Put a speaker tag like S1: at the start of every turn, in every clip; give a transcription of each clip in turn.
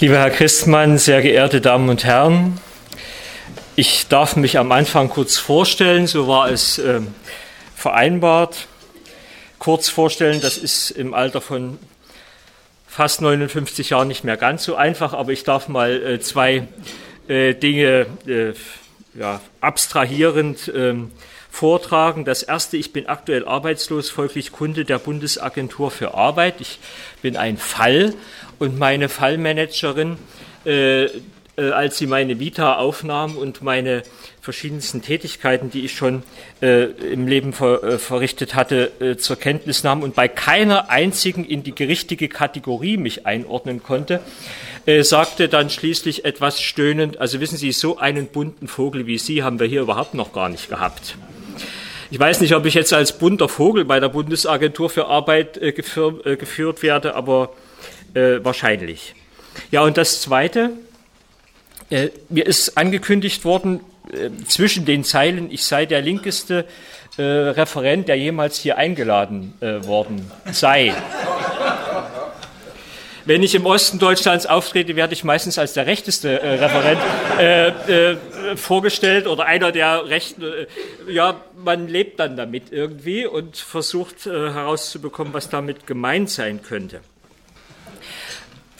S1: Lieber Herr Christmann, sehr geehrte Damen und Herren, ich darf mich am Anfang kurz vorstellen, so war es äh, vereinbart. Kurz vorstellen, das ist im Alter von fast 59 Jahren nicht mehr ganz so einfach, aber ich darf mal äh, zwei äh, Dinge äh, ja, abstrahierend ähm, vortragen. Das erste, ich bin aktuell arbeitslos, folglich Kunde der Bundesagentur für Arbeit. Ich bin ein Fall und meine Fallmanagerin, äh, äh, als sie meine Vita aufnahm und meine verschiedensten Tätigkeiten, die ich schon äh, im Leben ver, äh, verrichtet hatte, äh, zur Kenntnis nahm und bei keiner einzigen in die richtige Kategorie mich einordnen konnte, äh, sagte dann schließlich etwas stöhnend, also wissen Sie, so einen bunten Vogel wie Sie haben wir hier überhaupt noch gar nicht gehabt. Ich weiß nicht, ob ich jetzt als bunter Vogel bei der Bundesagentur für Arbeit äh, geführ, geführt werde, aber äh, wahrscheinlich. Ja, und das Zweite, äh, mir ist angekündigt worden, äh, zwischen den Zeilen, ich sei der linkeste äh, Referent, der jemals hier eingeladen worden sei. Wenn ich im Osten Deutschlands auftrete, werde ich meistens als der rechteste äh, Referent äh, äh, vorgestellt oder einer der Rechten. Äh, ja, man lebt dann damit irgendwie und versucht äh, herauszubekommen, was damit gemeint sein könnte.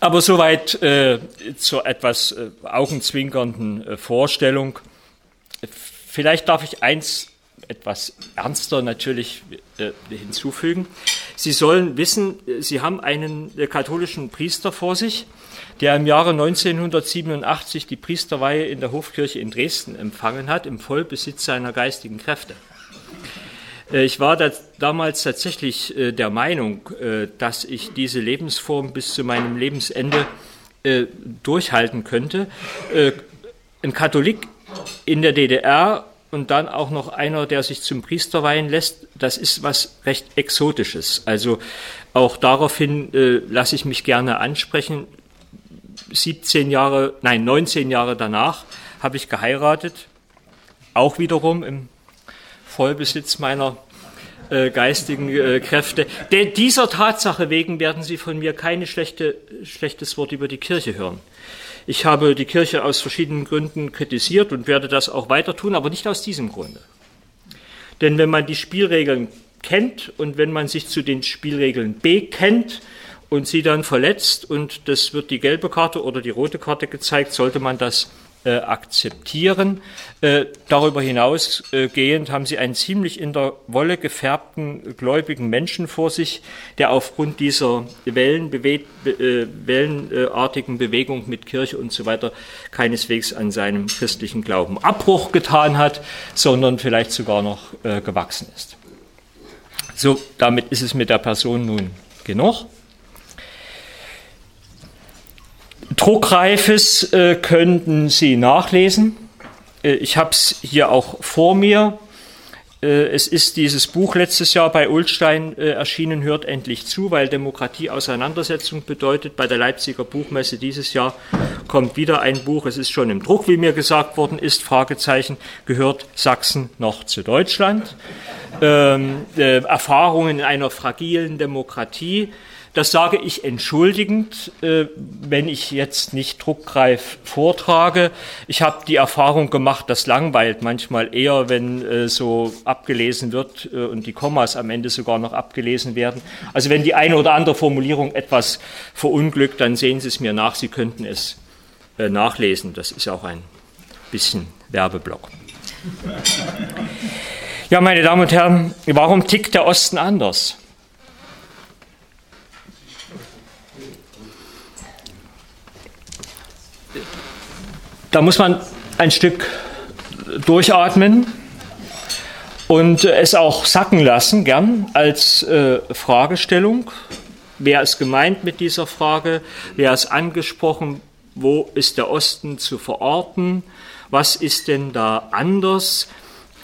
S1: Aber soweit äh, zur etwas augenzwinkernden Vorstellung. Vielleicht darf ich eins etwas ernster natürlich äh, hinzufügen. Sie sollen wissen, Sie haben einen äh, katholischen Priester vor sich, der im Jahre 1987 die Priesterweihe in der Hofkirche in Dresden empfangen hat, im Vollbesitz seiner geistigen Kräfte. Äh, ich war da damals tatsächlich äh, der Meinung, äh, dass ich diese Lebensform bis zu meinem Lebensende durchhalten könnte. Ein Katholik in der DDR und dann auch noch einer, der sich zum Priester weihen lässt, das ist was recht Exotisches. Also auch daraufhin lasse ich mich gerne ansprechen. 17 Jahre, nein, 19 Jahre danach habe ich geheiratet, auch wiederum im Vollbesitz meiner äh, geistigen äh, Kräfte. De dieser Tatsache wegen werden Sie von mir keine schlechte, schlechtes Wort über die Kirche hören. Ich habe die Kirche aus verschiedenen Gründen kritisiert und werde das auch weiter tun, aber nicht aus diesem Grunde. Denn wenn man die Spielregeln kennt und wenn man sich zu den Spielregeln bekennt und sie dann verletzt und das wird die gelbe Karte oder die rote Karte gezeigt, sollte man das äh, akzeptieren. Äh, darüber hinausgehend äh, haben sie einen ziemlich in der Wolle gefärbten gläubigen Menschen vor sich, der aufgrund dieser Wellenbewe äh, wellenartigen Bewegung mit Kirche und so weiter keineswegs an seinem christlichen Glauben Abbruch getan hat, sondern vielleicht sogar noch äh, gewachsen ist. So, damit ist es mit der Person nun genug. Druckreifes äh, könnten Sie nachlesen. Äh, ich habe es hier auch vor mir. Äh, es ist dieses Buch letztes Jahr bei Ulstein äh, erschienen, hört endlich zu, weil Demokratie Auseinandersetzung bedeutet. Bei der Leipziger Buchmesse dieses Jahr kommt wieder ein Buch. Es ist schon im Druck, wie mir gesagt worden ist. Fragezeichen, gehört Sachsen noch zu Deutschland? Ähm, äh, Erfahrungen in einer fragilen Demokratie. Das sage ich entschuldigend, äh, wenn ich jetzt nicht druckreif vortrage. Ich habe die Erfahrung gemacht, das langweilt manchmal eher, wenn äh, so abgelesen wird äh, und die Kommas am Ende sogar noch abgelesen werden. Also wenn die eine oder andere Formulierung etwas verunglückt, dann sehen Sie es mir nach. Sie könnten es nachlesen. Das ist auch ein bisschen Werbeblock. Ja, meine Damen und Herren, warum tickt der Osten anders? Da muss man ein Stück durchatmen und es auch sacken lassen, gern als äh, Fragestellung. Wer ist gemeint mit dieser Frage? Wer ist angesprochen? Wo ist der Osten zu verorten? Was ist denn da anders?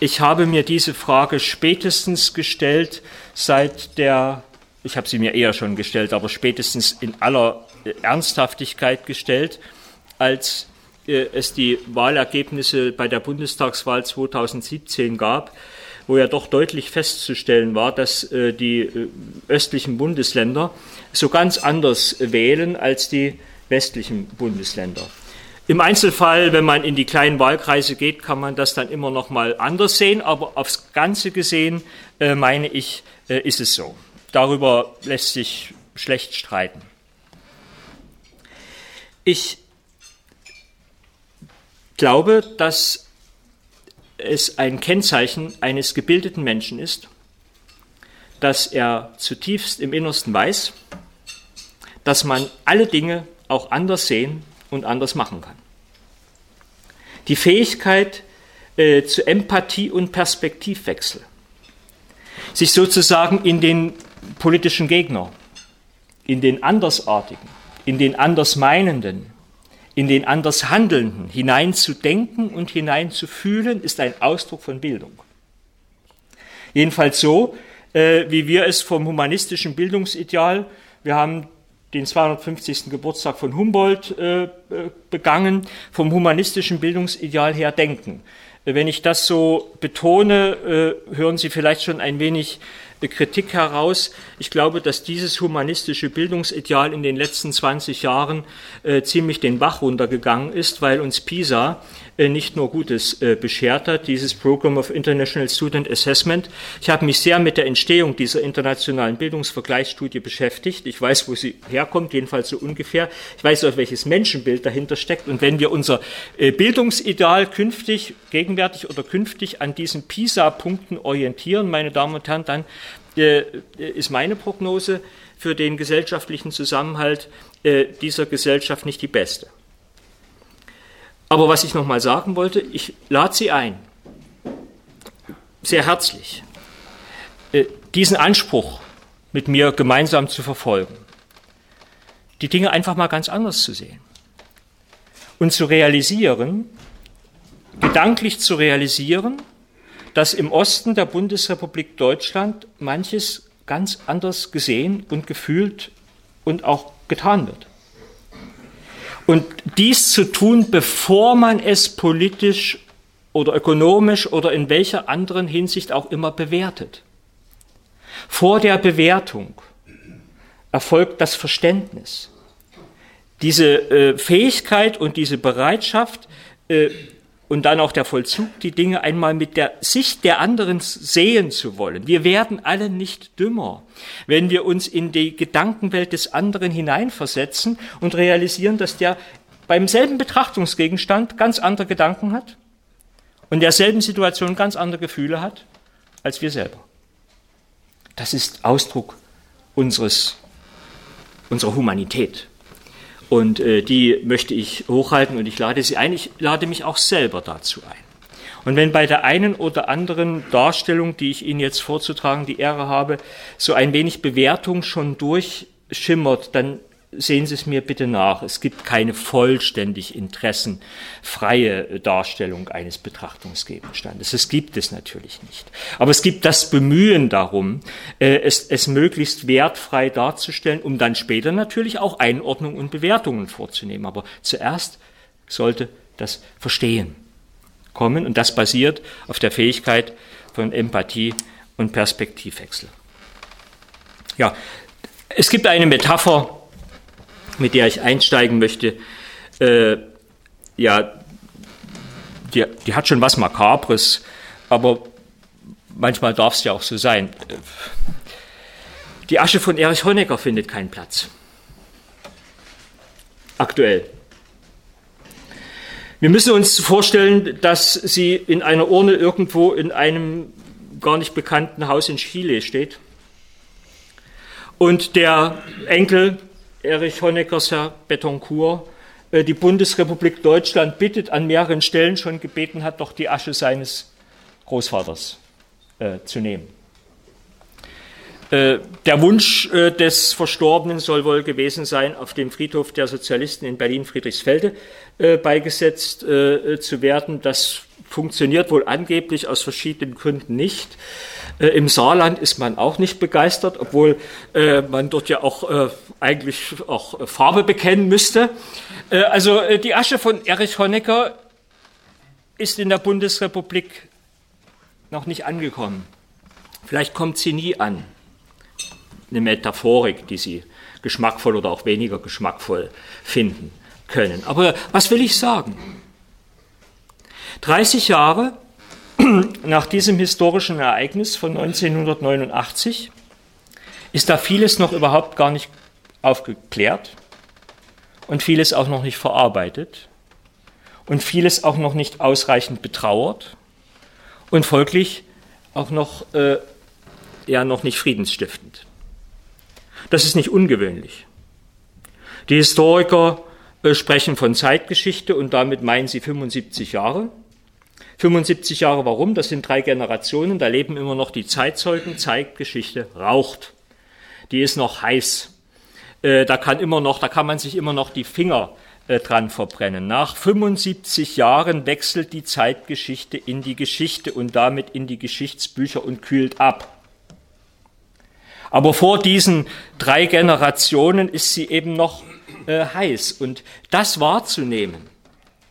S1: Ich habe mir diese Frage spätestens gestellt seit der, ich habe sie mir eher schon gestellt, aber spätestens in aller Ernsthaftigkeit gestellt, als äh, es die Wahlergebnisse bei der Bundestagswahl 2017 gab, wo ja doch deutlich festzustellen war, dass äh, die äh, östlichen Bundesländer so ganz anders wählen als die westlichen Bundesländer. Im Einzelfall, wenn man in die kleinen Wahlkreise geht, kann man das dann immer noch mal anders sehen, aber aufs Ganze gesehen, äh, meine ich, äh, ist es so. Darüber lässt sich schlecht streiten. Ich glaube, dass es ein Kennzeichen eines gebildeten Menschen ist, dass er zutiefst im Innersten weiß, dass man alle Dinge auch anders sehen und anders machen kann. Die Fähigkeit äh, zu Empathie und Perspektivwechsel, sich sozusagen in den politischen Gegner, in den Andersartigen, in den Andersmeinenden, in den Andershandelnden hineinzudenken und hineinzufühlen, ist ein Ausdruck von Bildung. Jedenfalls so, äh, wie wir es vom humanistischen Bildungsideal, wir haben den 250. Geburtstag von Humboldt äh, äh, begangen, vom humanistischen Bildungsideal her denken. Wenn ich das so betone, hören Sie vielleicht schon ein wenig Kritik heraus. Ich glaube, dass dieses humanistische Bildungsideal in den letzten 20 Jahren äh, ziemlich den Bach runtergegangen ist, weil uns PISA nicht nur Gutes äh, beschert hat, dieses Program of International Student Assessment. Ich habe mich sehr mit der Entstehung dieser internationalen Bildungsvergleichsstudie beschäftigt. Ich weiß, wo sie herkommt, jedenfalls so ungefähr. Ich weiß auch, welches Menschenbild dahinter steckt. Und wenn wir unser äh, Bildungsideal künftig, gegenwärtig oder künftig an diesen PISA-Punkten orientieren, meine Damen und Herren, dann ist meine Prognose für den gesellschaftlichen Zusammenhalt dieser Gesellschaft nicht die beste. Aber was ich nochmal sagen wollte, ich lade Sie ein, sehr herzlich, äh, diesen Anspruch mit mir gemeinsam zu verfolgen, die Dinge einfach mal ganz anders zu sehen und zu realisieren, gedanklich zu realisieren, dass im Osten der Bundesrepublik Deutschland manches ganz anders gesehen und gefühlt und auch getan wird. Und dies zu tun, bevor man es politisch oder ökonomisch oder in welcher anderen Hinsicht auch immer bewertet. Vor der Bewertung erfolgt das Verständnis. Diese äh, Fähigkeit und diese Bereitschaft, äh, und dann auch der Vollzug, die Dinge einmal mit der Sicht der anderen sehen zu wollen. Wir werden alle nicht dümmer, wenn wir uns in die Gedankenwelt des anderen hineinversetzen und realisieren, dass der beim selben Betrachtungsgegenstand ganz andere Gedanken hat und derselben Situation ganz andere Gefühle hat als wir selber. Das ist Ausdruck unseres, unserer Humanität. Und äh, die möchte ich hochhalten und ich lade sie ein. Ich lade mich auch selber dazu ein. Und wenn bei der einen oder anderen Darstellung, die ich Ihnen jetzt vorzutragen die Ehre habe, so ein wenig Bewertung schon durchschimmert, dann sehen Sie es mir bitte nach. Es gibt keine vollständig interessenfreie Darstellung eines Betrachtungsgegenstandes. Das gibt es natürlich nicht. Aber es gibt das Bemühen darum, äh, es, es möglichst wertfrei darzustellen, um dann später natürlich auch Einordnungen und Bewertungen vorzunehmen. Aber zuerst sollte das Verstehen kommen und das basiert auf der Fähigkeit von Empathie und Perspektivwechsel. Ja, es gibt eine Metapher, mit der ich einsteigen möchte, äh, ja, die, die hat schon was Makabres, aber manchmal darf es ja auch so sein. Die Asche von Erich Honecker findet keinen Platz. Aktuell. Wir müssen uns vorstellen, dass sie in einer Urne irgendwo in einem gar nicht bekannten Haus in Chile steht. Und der Enkel Erich Honeckers Herr Betoncourt äh, die Bundesrepublik Deutschland bittet, an mehreren Stellen schon gebeten hat, doch die Asche seines Großvaters äh, zu nehmen. Äh, der Wunsch äh, des Verstorbenen soll wohl gewesen sein, auf dem Friedhof der Sozialisten in Berlin-Friedrichsfelde beigesetzt zu werden. Das funktioniert wohl angeblich aus verschiedenen Gründen nicht. Äh, Im Saarland ist man auch nicht begeistert, obwohl äh, man dort ja auch äh, eigentlich auch Farbe bekennen müsste. Äh, also äh, die Asche von Erich Honecker ist in der Bundesrepublik noch nicht angekommen. Vielleicht kommt sie nie an. Eine Metaphorik, die Sie geschmackvoll oder auch weniger geschmackvoll finden können. Aber was will ich sagen? 30 Jahre nach diesem historischen Ereignis von 1989 ist da vieles noch überhaupt gar nicht aufgeklärt und vieles auch noch nicht verarbeitet und vieles auch noch nicht ausreichend betrauert und folglich auch noch, äh, ja, noch nicht friedensstiftend. Das ist nicht ungewöhnlich. Die Historiker äh, sprechen von Zeitgeschichte und damit meinen sie 75 Jahre. 75 Jahre warum? Das sind drei Generationen, da leben immer noch die Zeitzeugen, Zeitgeschichte raucht. Die ist noch heiß. Äh, da kann immer noch, da kann man sich immer noch die Finger äh, dran verbrennen. Nach 75 Jahren wechselt die Zeitgeschichte in die Geschichte und damit in die Geschichtsbücher und kühlt ab. Aber vor diesen drei Generationen ist sie eben noch äh, heiß. Und das wahrzunehmen,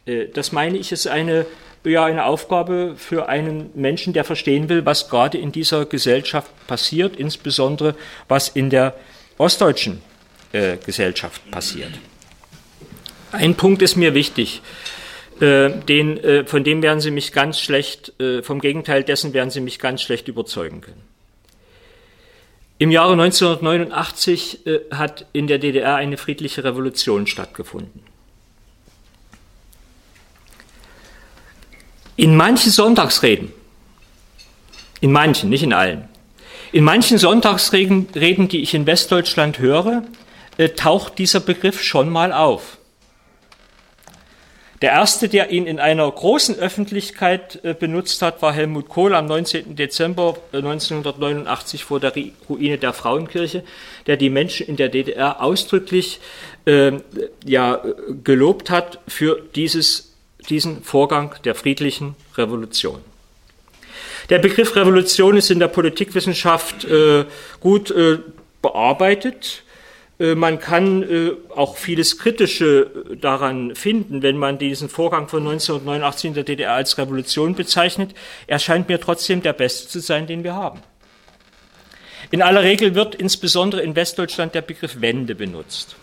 S1: äh, das meine ich, ist eine, ja, eine Aufgabe für einen Menschen, der verstehen will, was gerade in dieser Gesellschaft passiert, insbesondere was in der ostdeutschen äh, Gesellschaft passiert. Ein Punkt ist mir wichtig. Äh, den, äh, von dem werden Sie mich ganz schlecht, äh, vom Gegenteil dessen werden Sie mich ganz schlecht überzeugen können. Im Jahre 1989 äh, hat in der DDR eine friedliche Revolution stattgefunden. In manchen Sonntagsreden, in manchen, nicht in allen, in manchen Sonntagsreden, die ich in Westdeutschland höre, äh, taucht dieser Begriff schon mal auf. Der erste, der ihn in einer großen Öffentlichkeit äh, benutzt hat, war Helmut Kohl am 19. Dezember 1989 äh, vor der Ruine der Frauenkirche, der die Menschen in der DDR ausdrücklich äh, ja, gelobt hat für dieses, diesen Vorgang der friedlichen Revolution. Der Begriff Revolution ist in der Politikwissenschaft äh, gut äh, bearbeitet. Äh, man kann äh, auch vieles Kritische äh, daran finden, wenn man diesen Vorgang von 1989 in der DDR als Revolution bezeichnet. Er scheint mir trotzdem der beste zu sein, den wir haben. In aller Regel wird insbesondere in Westdeutschland der Begriff Wende benutzt.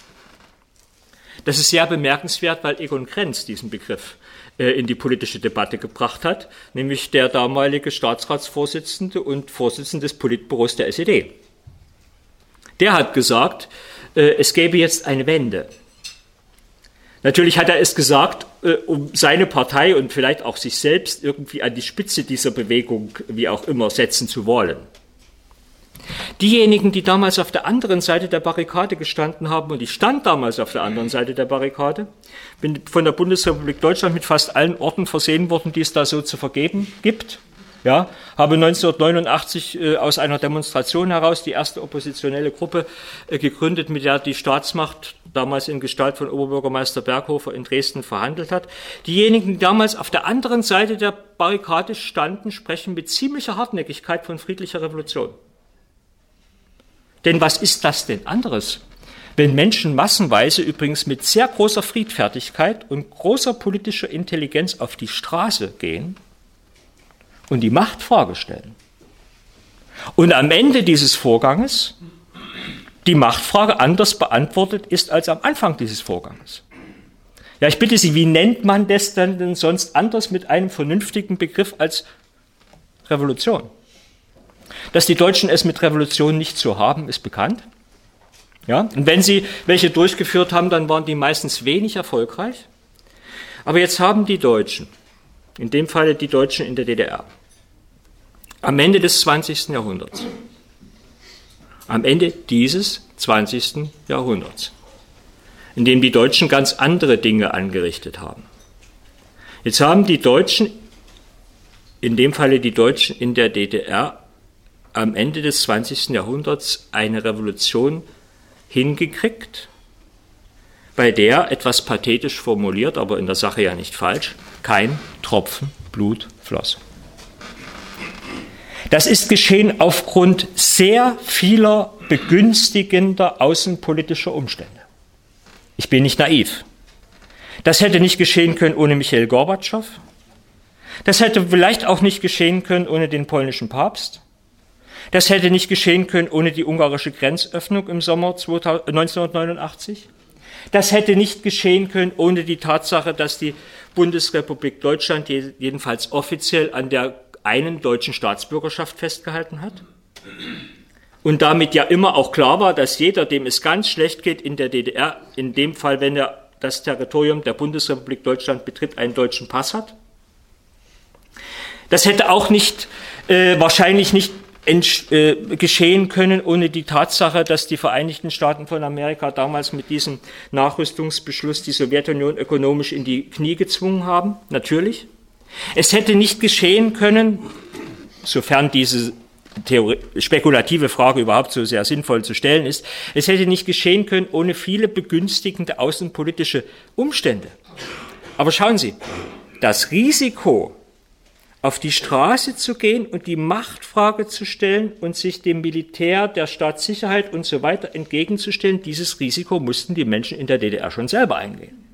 S1: Das ist sehr bemerkenswert, weil Egon Krenz diesen Begriff in die politische Debatte gebracht hat, nämlich der damalige Staatsratsvorsitzende und Vorsitzende des Politbüros der SED. Der hat gesagt, äh, es gäbe jetzt eine Wende. Natürlich hat er es gesagt, äh, um seine Partei und vielleicht auch sich selbst irgendwie an die Spitze dieser Bewegung, wie auch immer, setzen zu wollen. Diejenigen, die damals auf der anderen Seite der Barrikade gestanden haben, und ich stand damals auf der anderen Seite der Barrikade, bin von der Bundesrepublik Deutschland mit fast allen Orten versehen worden, die es da so zu vergeben gibt, ja, habe 1989 äh, aus einer Demonstration heraus die erste oppositionelle Gruppe äh, gegründet, mit der die Staatsmacht damals in Gestalt von Oberbürgermeister Berghofer in Dresden verhandelt hat. Diejenigen, die damals auf der anderen Seite der Barrikade standen, sprechen mit ziemlicher Hartnäckigkeit von friedlicher Revolution. Denn was ist das denn anderes? Wenn Menschen massenweise übrigens mit sehr großer Friedfertigkeit und großer politischer Intelligenz auf die Straße gehen, und die Machtfrage stellen. Und am Ende dieses Vorganges die Machtfrage anders beantwortet ist als am Anfang dieses Vorganges. Ja, ich bitte Sie, wie nennt man das denn sonst anders mit einem vernünftigen Begriff als Revolution? Dass die Deutschen es mit Revolution nicht so haben, ist bekannt. Ja, und wenn sie welche durchgeführt haben, dann waren die meistens wenig erfolgreich. Aber jetzt haben die Deutschen, in dem Falle die Deutschen in der DDR, am Ende des 20. Jahrhunderts. Am Ende dieses 20. Jahrhunderts, in dem die Deutschen ganz andere Dinge angerichtet haben. Jetzt haben die Deutschen, in dem Falle die Deutschen in der DDR, am Ende des 20. Jahrhunderts eine Revolution hingekriegt, bei der, etwas pathetisch formuliert, aber in der Sache ja nicht falsch, kein Tropfen Blut floss. Das ist geschehen aufgrund sehr vieler begünstigender außenpolitischer Umstände. Ich bin nicht naiv. Das hätte nicht geschehen können ohne Michael Gorbatschow. Das hätte vielleicht auch nicht geschehen können ohne den polnischen Papst. Das hätte nicht geschehen können ohne die ungarische Grenzöffnung im Sommer 1989. Das hätte nicht geschehen können ohne die Tatsache, dass die Bundesrepublik Deutschland jedenfalls offiziell an der einen deutschen Staatsbürgerschaft festgehalten hat. Und damit ja immer auch klar war, dass jeder, dem es ganz schlecht geht in der DDR, in dem Fall, wenn er das Territorium der Bundesrepublik Deutschland betritt, einen deutschen Pass hat. Das hätte auch nicht, äh, wahrscheinlich nicht äh, geschehen können ohne die Tatsache, dass die Vereinigten Staaten von Amerika damals mit diesem Nachrüstungsbeschluss die Sowjetunion ökonomisch in die Knie gezwungen haben, natürlich. Es hätte nicht geschehen können, sofern diese Theorie, spekulative Frage überhaupt so sehr sinnvoll zu stellen ist, es hätte nicht geschehen können ohne viele begünstigende außenpolitische Umstände. Aber schauen Sie, das Risiko, auf die Straße zu gehen und die Machtfrage zu stellen und sich dem Militär, der Staatssicherheit und so weiter entgegenzustellen, dieses Risiko mussten die Menschen in der DDR schon selber eingehen.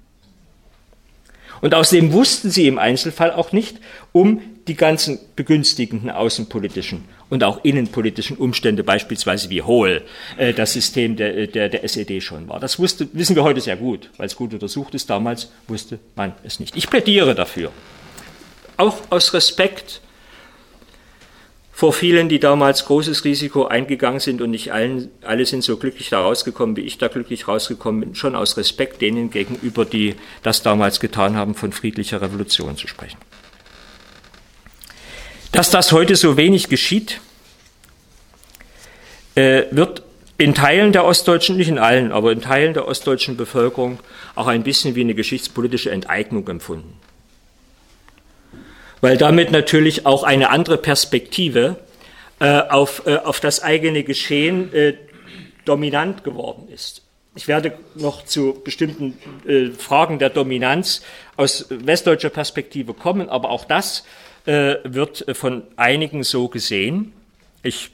S1: Und außerdem wussten sie im Einzelfall auch nicht um die ganzen begünstigenden außenpolitischen und auch innenpolitischen Umstände, beispielsweise wie hohl äh, das System der, der, der SED schon war. Das wusste, wissen wir heute sehr gut, weil es gut untersucht ist. Damals wusste man es nicht. Ich plädiere dafür, auch aus Respekt vor vielen, die damals großes Risiko eingegangen sind und nicht allen, alle sind so glücklich da rausgekommen, wie ich da glücklich rausgekommen bin, schon aus Respekt denen gegenüber, die das damals getan haben, von friedlicher Revolution zu sprechen. Dass das heute so wenig geschieht, äh, wird in Teilen der ostdeutschen, nicht in allen, aber in Teilen der ostdeutschen Bevölkerung auch ein bisschen wie eine geschichtspolitische Enteignung empfunden. Weil damit natürlich auch eine andere Perspektive äh, auf, äh, auf das eigene Geschehen äh, dominant geworden ist. Ich werde noch zu bestimmten äh, Fragen der Dominanz aus westdeutscher Perspektive kommen, aber auch das äh, wird von einigen so gesehen. Ich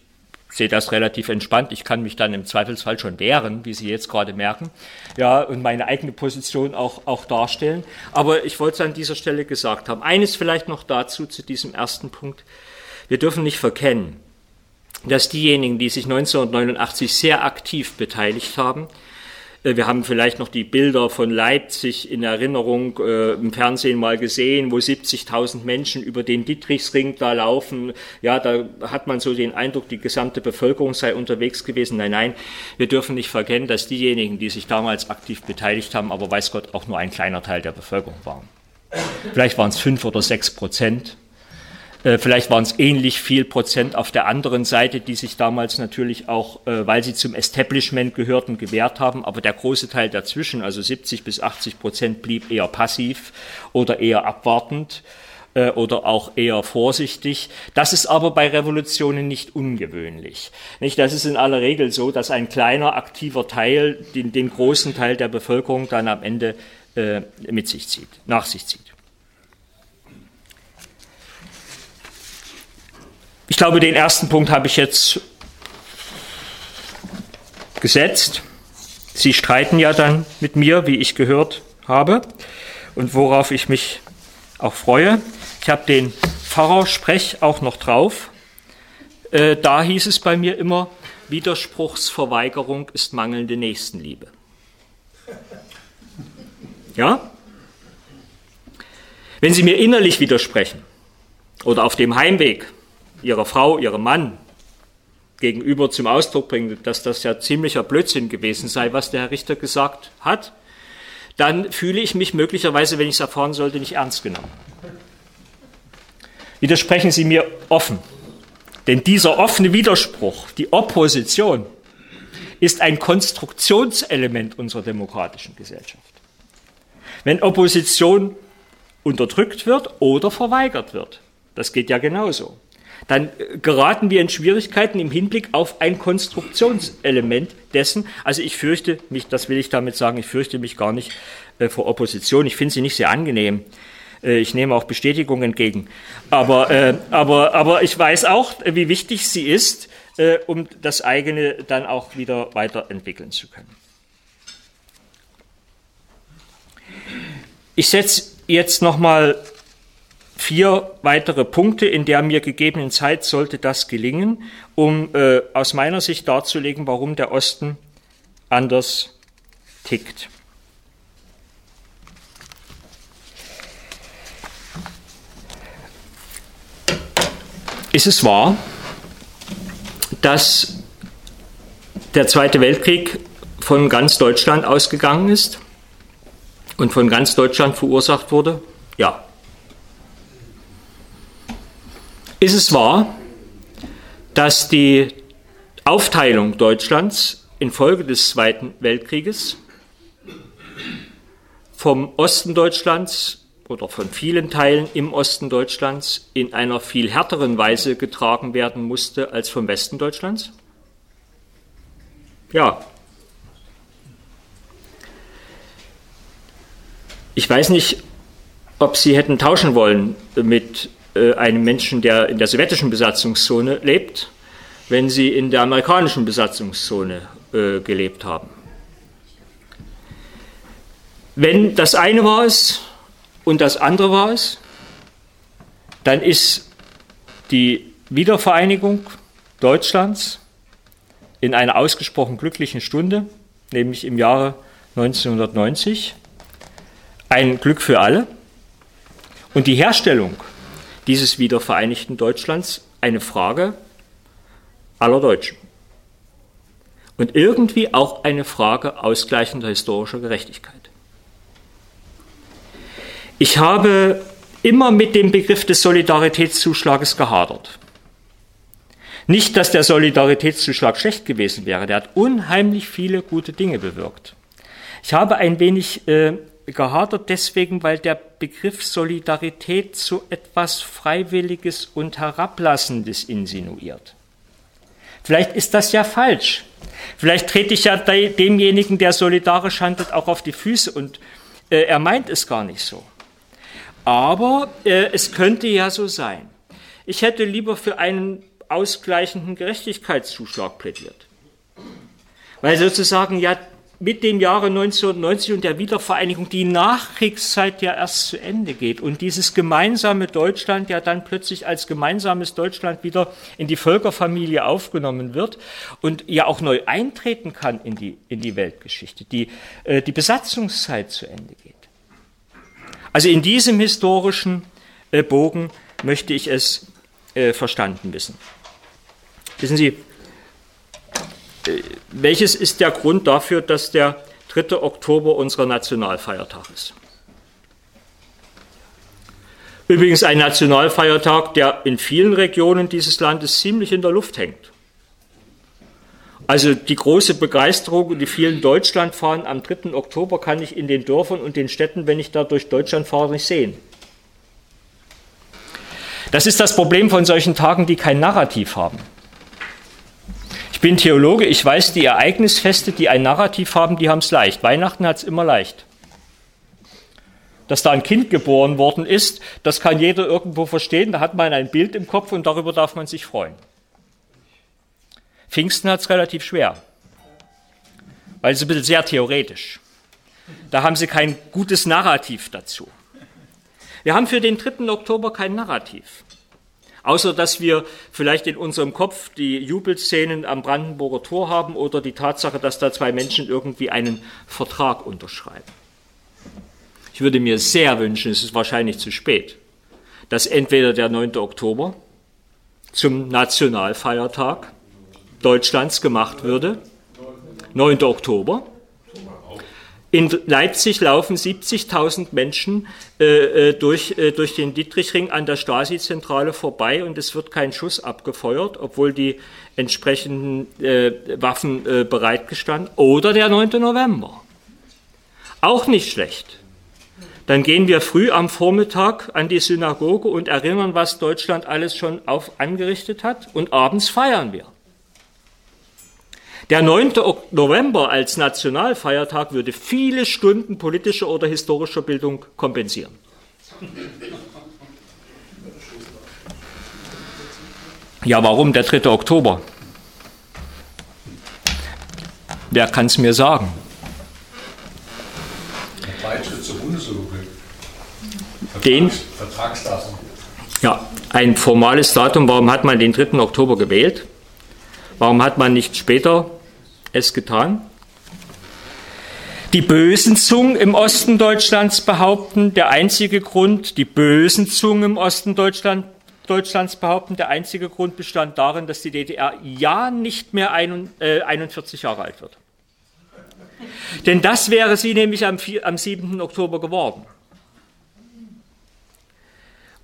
S1: sehe das relativ entspannt. Ich kann mich dann im Zweifelsfall schon wehren, wie Sie jetzt gerade merken, ja, und meine eigene Position auch, auch darstellen. Aber ich wollte es an dieser Stelle gesagt haben. Eines vielleicht noch dazu, zu diesem ersten Punkt. Wir dürfen nicht verkennen, dass diejenigen, die sich 1989 sehr aktiv beteiligt haben, wir haben vielleicht noch die Bilder von Leipzig in Erinnerung äh, im Fernsehen mal gesehen, wo 70.000 Menschen über den Dietrichsring da laufen. Ja, da hat man so den Eindruck, die gesamte Bevölkerung sei unterwegs gewesen. Nein, nein, wir dürfen nicht verkennen, dass diejenigen, die sich damals aktiv beteiligt haben, aber weiß Gott auch nur ein kleiner Teil der Bevölkerung waren. Vielleicht waren es fünf oder sechs Prozent. Äh, vielleicht waren es ähnlich viel Prozent auf der anderen Seite, die sich damals natürlich auch, äh, weil sie zum Establishment gehörten, gewehrt haben. Aber der große Teil dazwischen, also 70 bis 80 Prozent, blieb eher passiv oder eher abwartend äh, oder auch eher vorsichtig. Das ist aber bei Revolutionen nicht ungewöhnlich. Nicht? Das ist in aller Regel so, dass ein kleiner aktiver Teil den, den großen Teil der Bevölkerung dann am Ende äh, mit sich zieht, nach sich zieht. Ich glaube, den ersten Punkt habe ich jetzt gesetzt. Sie streiten ja dann mit mir, wie ich gehört habe, und worauf ich mich auch freue. Ich habe den Pfarrer-Sprech auch noch drauf. Äh, da hieß es bei mir immer, Widerspruchsverweigerung ist mangelnde Nächstenliebe. Ja? Wenn Sie mir innerlich widersprechen oder auf dem Heimweg ihrer Frau, ihrem Mann gegenüber zum Ausdruck bringen, dass das ja ziemlicher Blödsinn gewesen sei, was der Herr Richter gesagt hat, dann fühle ich mich möglicherweise, wenn ich es erfahren sollte, nicht ernst genommen. Widersprechen Sie mir offen. Denn dieser offene Widerspruch, die Opposition, ist ein Konstruktionselement unserer demokratischen Gesellschaft. Wenn Opposition unterdrückt wird oder verweigert wird, das geht ja genauso, dann geraten wir in Schwierigkeiten im Hinblick auf ein Konstruktionselement dessen. Also ich fürchte mich, das will ich damit sagen, ich fürchte mich gar nicht äh, vor Opposition. Ich finde sie nicht sehr angenehm. Äh, ich nehme auch Bestätigung entgegen. Aber, äh, aber, aber ich weiß auch, wie wichtig sie ist, äh, um das eigene dann auch wieder weiterentwickeln zu können. Ich setze jetzt nochmal vier weitere Punkte. In der mir gegebenen Zeit sollte das gelingen, um äh, aus meiner Sicht darzulegen, warum der Osten anders tickt. Ist es wahr, dass der Zweite Weltkrieg von ganz Deutschland ausgegangen ist und von ganz Deutschland verursacht wurde? Ja. Ist es wahr, dass die Aufteilung Deutschlands infolge des Zweiten Weltkrieges vom Osten Deutschlands oder von vielen Teilen im Osten Deutschlands in einer viel härteren Weise getragen werden musste als vom Westen Deutschlands? Ja. Ich weiß nicht, ob Sie hätten tauschen wollen mit äh, einem Menschen, der in der sowjetischen Besatzungszone lebt, wenn Sie in der amerikanischen Besatzungszone äh, gelebt haben. Wenn das eine war es, und das andere war es, dann ist die Wiedervereinigung Deutschlands in einer ausgesprochen glücklichen Stunde, nämlich im Jahre 1990, ein Glück für alle und die Herstellung dieses wiedervereinigten Deutschlands eine Frage aller Deutschen und irgendwie auch eine Frage ausgleichender historischer Gerechtigkeit. Ich habe immer mit dem Begriff des Solidaritätszuschlages gehadert. Nicht, dass der Solidaritätszuschlag schlecht gewesen wäre, der hat unheimlich viele gute Dinge bewirkt. Ich habe ein wenig äh, gehadert deswegen, weil der Begriff Solidarität so etwas Freiwilliges und Herablassendes insinuiert. Vielleicht ist das ja falsch. Vielleicht trete ich ja demjenigen, der solidarisch handelt, auch auf die Füße und äh, er meint es gar nicht so. Aber äh, es könnte ja so sein. Ich hätte lieber für einen ausgleichenden Gerechtigkeitszuschlag plädiert. Weil sozusagen ja mit dem Jahre 1990 und der Wiedervereinigung die Nachkriegszeit ja erst zu Ende geht und dieses gemeinsame Deutschland ja dann plötzlich als gemeinsames Deutschland wieder in die Völkerfamilie aufgenommen wird und ja auch neu eintreten kann in die, in die Weltgeschichte, die, äh, die Besatzungszeit zu Ende geht. Also in diesem historischen äh, Bogen möchte ich es äh, verstanden wissen. Wissen Sie, welches ist der Grund dafür, dass der 3. Oktober unser Nationalfeiertag ist? Übrigens ein Nationalfeiertag, der in vielen Regionen dieses Landes ziemlich in der Luft hängt. Also die große Begeisterung und die vielen Deutschlandfahren am 3. Oktober kann ich in den Dörfern und den Städten, wenn ich da durch Deutschland fahre, nicht sehen. Das ist das Problem von solchen Tagen, die kein Narrativ haben. Ich bin Theologe, ich weiß, die Ereignisfeste, die ein Narrativ haben, die haben es leicht. Weihnachten hat es immer leicht. Dass da ein Kind geboren worden ist, das kann jeder irgendwo verstehen, da hat man ein Bild im Kopf und darüber darf man sich freuen. Pfingsten hat es relativ schwer, weil es ein bisschen sehr theoretisch. Da haben sie kein gutes Narrativ dazu. Wir haben für den 3. Oktober kein Narrativ. Außer dass wir vielleicht in unserem Kopf die Jubelszenen am Brandenburger Tor haben oder die Tatsache, dass da zwei Menschen irgendwie einen Vertrag unterschreiben. Ich würde mir sehr wünschen, es ist wahrscheinlich zu spät, dass entweder der 9. Oktober zum Nationalfeiertag Deutschlands gemacht würde. 9. Oktober. In Leipzig laufen 70.000 Menschen äh, äh, durch, äh, durch den Dietrichring an der Stasi-Zentrale vorbei und es wird kein Schuss abgefeuert, obwohl die entsprechenden äh, Waffen äh, bereitgestanden. Oder der 9. November. Auch nicht schlecht. Dann gehen wir früh am Vormittag an die Synagoge und erinnern, was Deutschland alles schon auf angerichtet hat und abends feiern wir. Der 9. November als Nationalfeiertag würde viele Stunden politischer oder historischer Bildung kompensieren. Ja, warum der 3. Oktober? Wer kann es mir sagen?
S2: Beitritt zur Bundesrepublik.
S1: den Vertragsdatum. Ja, ein formales Datum. Warum hat man den 3. Oktober gewählt? Warum hat man nicht später es getan? Die bösen Zungen im Osten Deutschlands behaupten, der einzige Grund, die bösen Zungen im Osten Deutschland, Deutschlands behaupten, der einzige Grund bestand darin, dass die DDR ja nicht mehr 41 äh, Jahre alt wird. Denn das wäre sie nämlich am, am 7. Oktober geworden.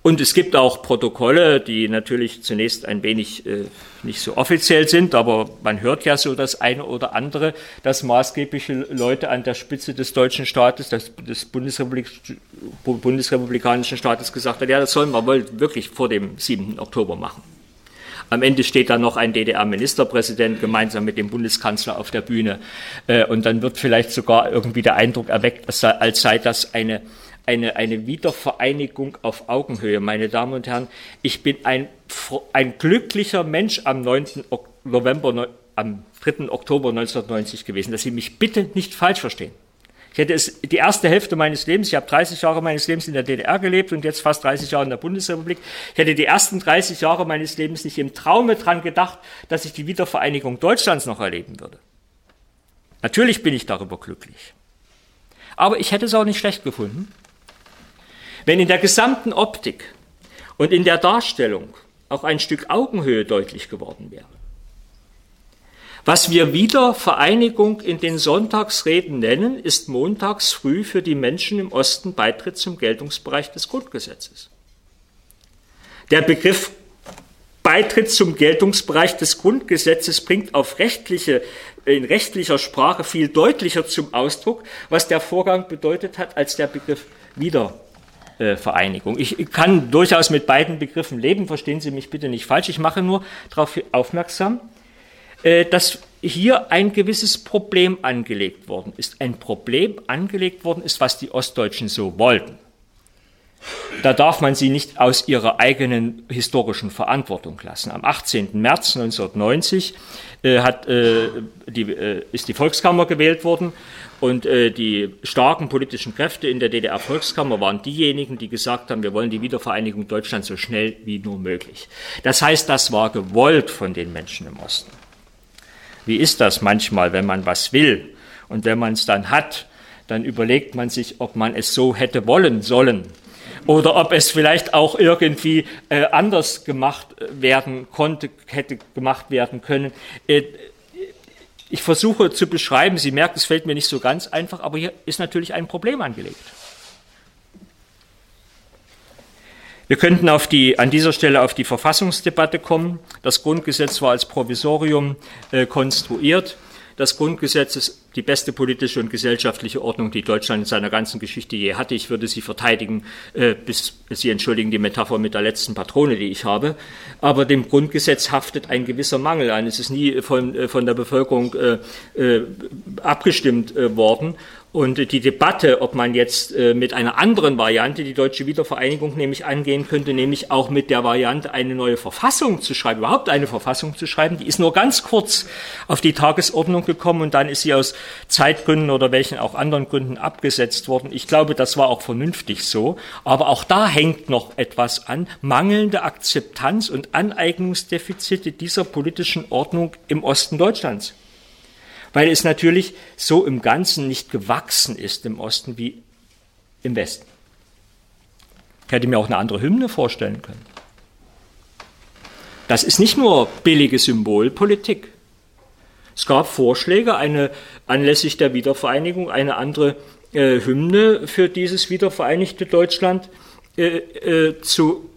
S1: Und es gibt auch Protokolle, die natürlich zunächst ein wenig äh, nicht so offiziell sind, aber man hört ja so das eine oder andere, dass maßgebliche Leute an der Spitze des deutschen Staates, des, des Bundesrepublik, bundesrepublikanischen Staates gesagt haben, ja, das sollen wir wohl wirklich vor dem 7. Oktober machen. Am Ende steht da noch ein DDR-Ministerpräsident gemeinsam mit dem Bundeskanzler auf der Bühne. Äh, und dann wird vielleicht sogar irgendwie der Eindruck erweckt, als sei das eine eine, eine Wiedervereinigung auf Augenhöhe. Meine Damen und Herren, ich bin ein, ein glücklicher Mensch am 9. November, am 3. Oktober 1990 gewesen, dass Sie mich bitte nicht falsch verstehen. Ich hätte es die erste Hälfte meines Lebens, ich habe 30 Jahre meines Lebens in der DDR gelebt und jetzt fast 30 Jahre in der Bundesrepublik. Ich hätte die ersten 30 Jahre meines Lebens nicht im Traume dran gedacht, dass ich die Wiedervereinigung Deutschlands noch erleben würde. Natürlich bin ich darüber glücklich. Aber ich hätte es auch nicht schlecht gefunden, wenn in der gesamten Optik und in der Darstellung auch ein Stück Augenhöhe deutlich geworden wäre. Was wir wieder Vereinigung in den Sonntagsreden nennen, ist montags früh für die Menschen im Osten Beitritt zum Geltungsbereich des Grundgesetzes. Der Begriff Beitritt zum Geltungsbereich des Grundgesetzes bringt auf rechtliche, in rechtlicher Sprache viel deutlicher zum Ausdruck, was der Vorgang bedeutet hat, als der Begriff wieder äh, Vereinigung. Ich kann durchaus mit beiden Begriffen leben, verstehen Sie mich bitte nicht falsch. Ich mache nur darauf aufmerksam, äh, dass hier ein gewisses Problem angelegt worden ist. Ein Problem angelegt worden ist, was die Ostdeutschen so wollten. Da darf man sie nicht aus ihrer eigenen historischen Verantwortung lassen. Am 18. März 1990 äh, hat, äh, die, äh, ist die Volkskammer gewählt worden und äh, die starken politischen Kräfte in der DDR-Volkskammer waren diejenigen, die gesagt haben, wir wollen die Wiedervereinigung Deutschlands so schnell wie nur möglich. Das heißt, das war gewollt von den Menschen im Osten. Wie ist das manchmal, wenn man was will und wenn man es dann hat, dann überlegt man sich, ob man es so hätte wollen sollen oder ob es vielleicht auch irgendwie äh, anders gemacht werden konnte, hätte gemacht werden können. Äh, ich versuche zu beschreiben, Sie merken, es fällt mir nicht so ganz einfach, aber hier ist natürlich ein Problem angelegt. Wir könnten auf die, an dieser Stelle auf die Verfassungsdebatte kommen. Das Grundgesetz war als Provisorium äh, konstruiert. Das Grundgesetz ist die beste politische und gesellschaftliche Ordnung, die Deutschland in seiner ganzen Geschichte je hatte. Ich würde sie verteidigen, äh, bis Sie entschuldigen die Metapher mit der letzten Patrone, die ich habe. Aber dem Grundgesetz haftet ein gewisser Mangel an. Es ist nie von, äh, von der Bevölkerung äh, äh, abgestimmt äh, worden. Und die Debatte, ob man jetzt äh, mit einer anderen Variante die deutsche Wiedervereinigung nämlich angehen könnte, nämlich auch mit der Variante eine neue Verfassung zu schreiben, überhaupt eine Verfassung zu schreiben, die ist nur ganz kurz auf die Tagesordnung gekommen und dann ist sie aus Zeitgründen oder welchen auch anderen Gründen abgesetzt worden. Ich glaube, das war auch vernünftig so. Aber auch da hängt noch etwas an. Mangelnde Akzeptanz und Aneignungsdefizite dieser politischen Ordnung im Osten Deutschlands weil es natürlich so im Ganzen nicht gewachsen ist im Osten wie im Westen. Ich hätte mir auch eine andere Hymne vorstellen können. Das ist nicht nur billige Symbolpolitik. Es gab Vorschläge, eine anlässlich der Wiedervereinigung eine andere äh, Hymne für dieses wiedervereinigte Deutschland äh, äh, zu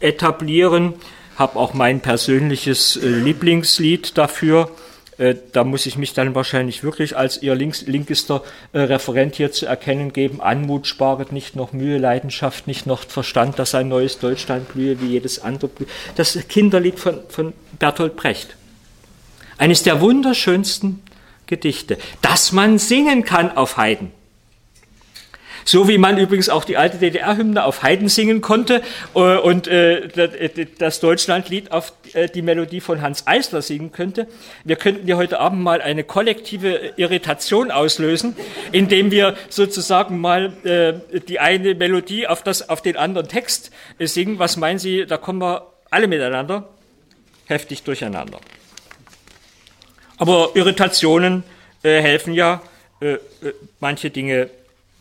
S1: etablieren. Habe auch mein persönliches äh, Lieblingslied dafür äh, da muss ich mich dann wahrscheinlich wirklich als Ihr links, linkester äh, Referent hier zu erkennen geben. Anmut sparet nicht noch Mühe, Leidenschaft nicht noch Verstand, dass ein neues Deutschland blühe wie jedes andere. Das Kinderlied von, von Bertolt Brecht. Eines der wunderschönsten Gedichte, das man singen kann auf Heiden. So wie man übrigens auch die alte DDR-Hymne auf Haydn singen konnte äh, und äh, das Deutschlandlied auf äh, die Melodie von Hans Eisler singen könnte. Wir könnten ja heute Abend mal eine kollektive Irritation auslösen, indem wir sozusagen mal die eine Melodie auf, das, auf den anderen Text singen. Was meinen Sie, da kommen wir alle miteinander heftig durcheinander. Aber Irritationen helfen ja, manche Dinge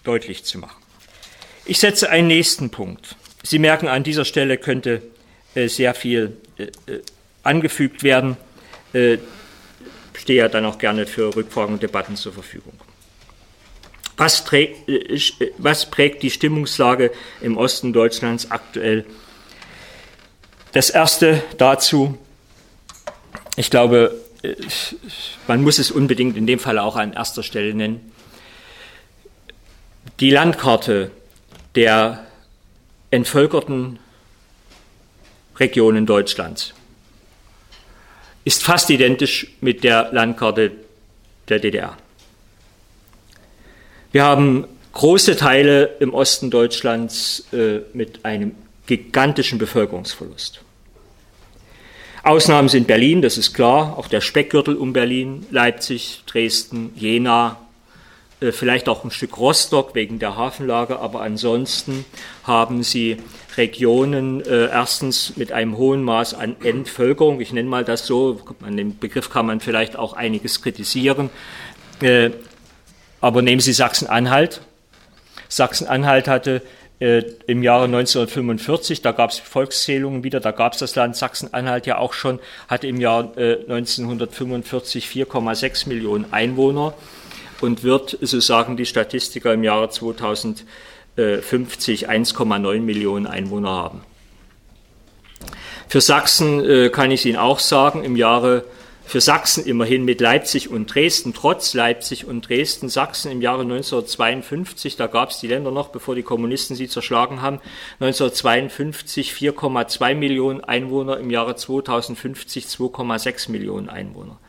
S1: deutlich zu machen. Ich setze einen nächsten Punkt. Sie merken, an dieser Stelle könnte äh, sehr viel äh, äh angefügt werden. Äh, stehe ja dann auch gerne für Rückfragen und Debatten zur Verfügung. Was, trägt, äh, äh, was prägt die Stimmungslage im Osten Deutschlands aktuell? Das erste dazu, ich glaube, man muss es unbedingt in dem Fall auch an erster Stelle nennen, die Landkarte der entvölkerten Regionen Deutschlands ist fast identisch mit der Landkarte der DDR. Wir haben große Teile im Osten Deutschlands äh, mit einem gigantischen Bevölkerungsverlust. Ausnahmen sind Berlin, das ist klar, auch der Speckgürtel um Berlin, Leipzig, Dresden, Jena, vielleicht auch ein Stück Rostock wegen der Hafenlage, aber ansonsten haben sie Regionen äh, erstens mit einem hohen Maß an Entvölkerung, ich nenne mal das so, an dem Begriff kann man vielleicht auch einiges kritisieren, äh, aber nehmen Sie Sachsen-Anhalt. Sachsen-Anhalt hatte äh, im Jahre 1945, da gab es Volkszählungen wieder, da gab es das Land Sachsen-Anhalt ja auch schon, hatte im Jahr äh, 1945 4,6 Millionen Einwohner und wird, so sagen die Statistiker, im Jahre 2050 1,9 Millionen Einwohner haben. Für Sachsen äh, kann ich Ihnen auch sagen, im Jahre für Sachsen immerhin mit Leipzig und Dresden, trotz Leipzig und Dresden, Sachsen im Jahre 1952, da gab es die Länder noch, bevor die Kommunisten sie zerschlagen haben, 1952 4,2 Millionen Einwohner, im Jahre 2050 2,6 Millionen Einwohner.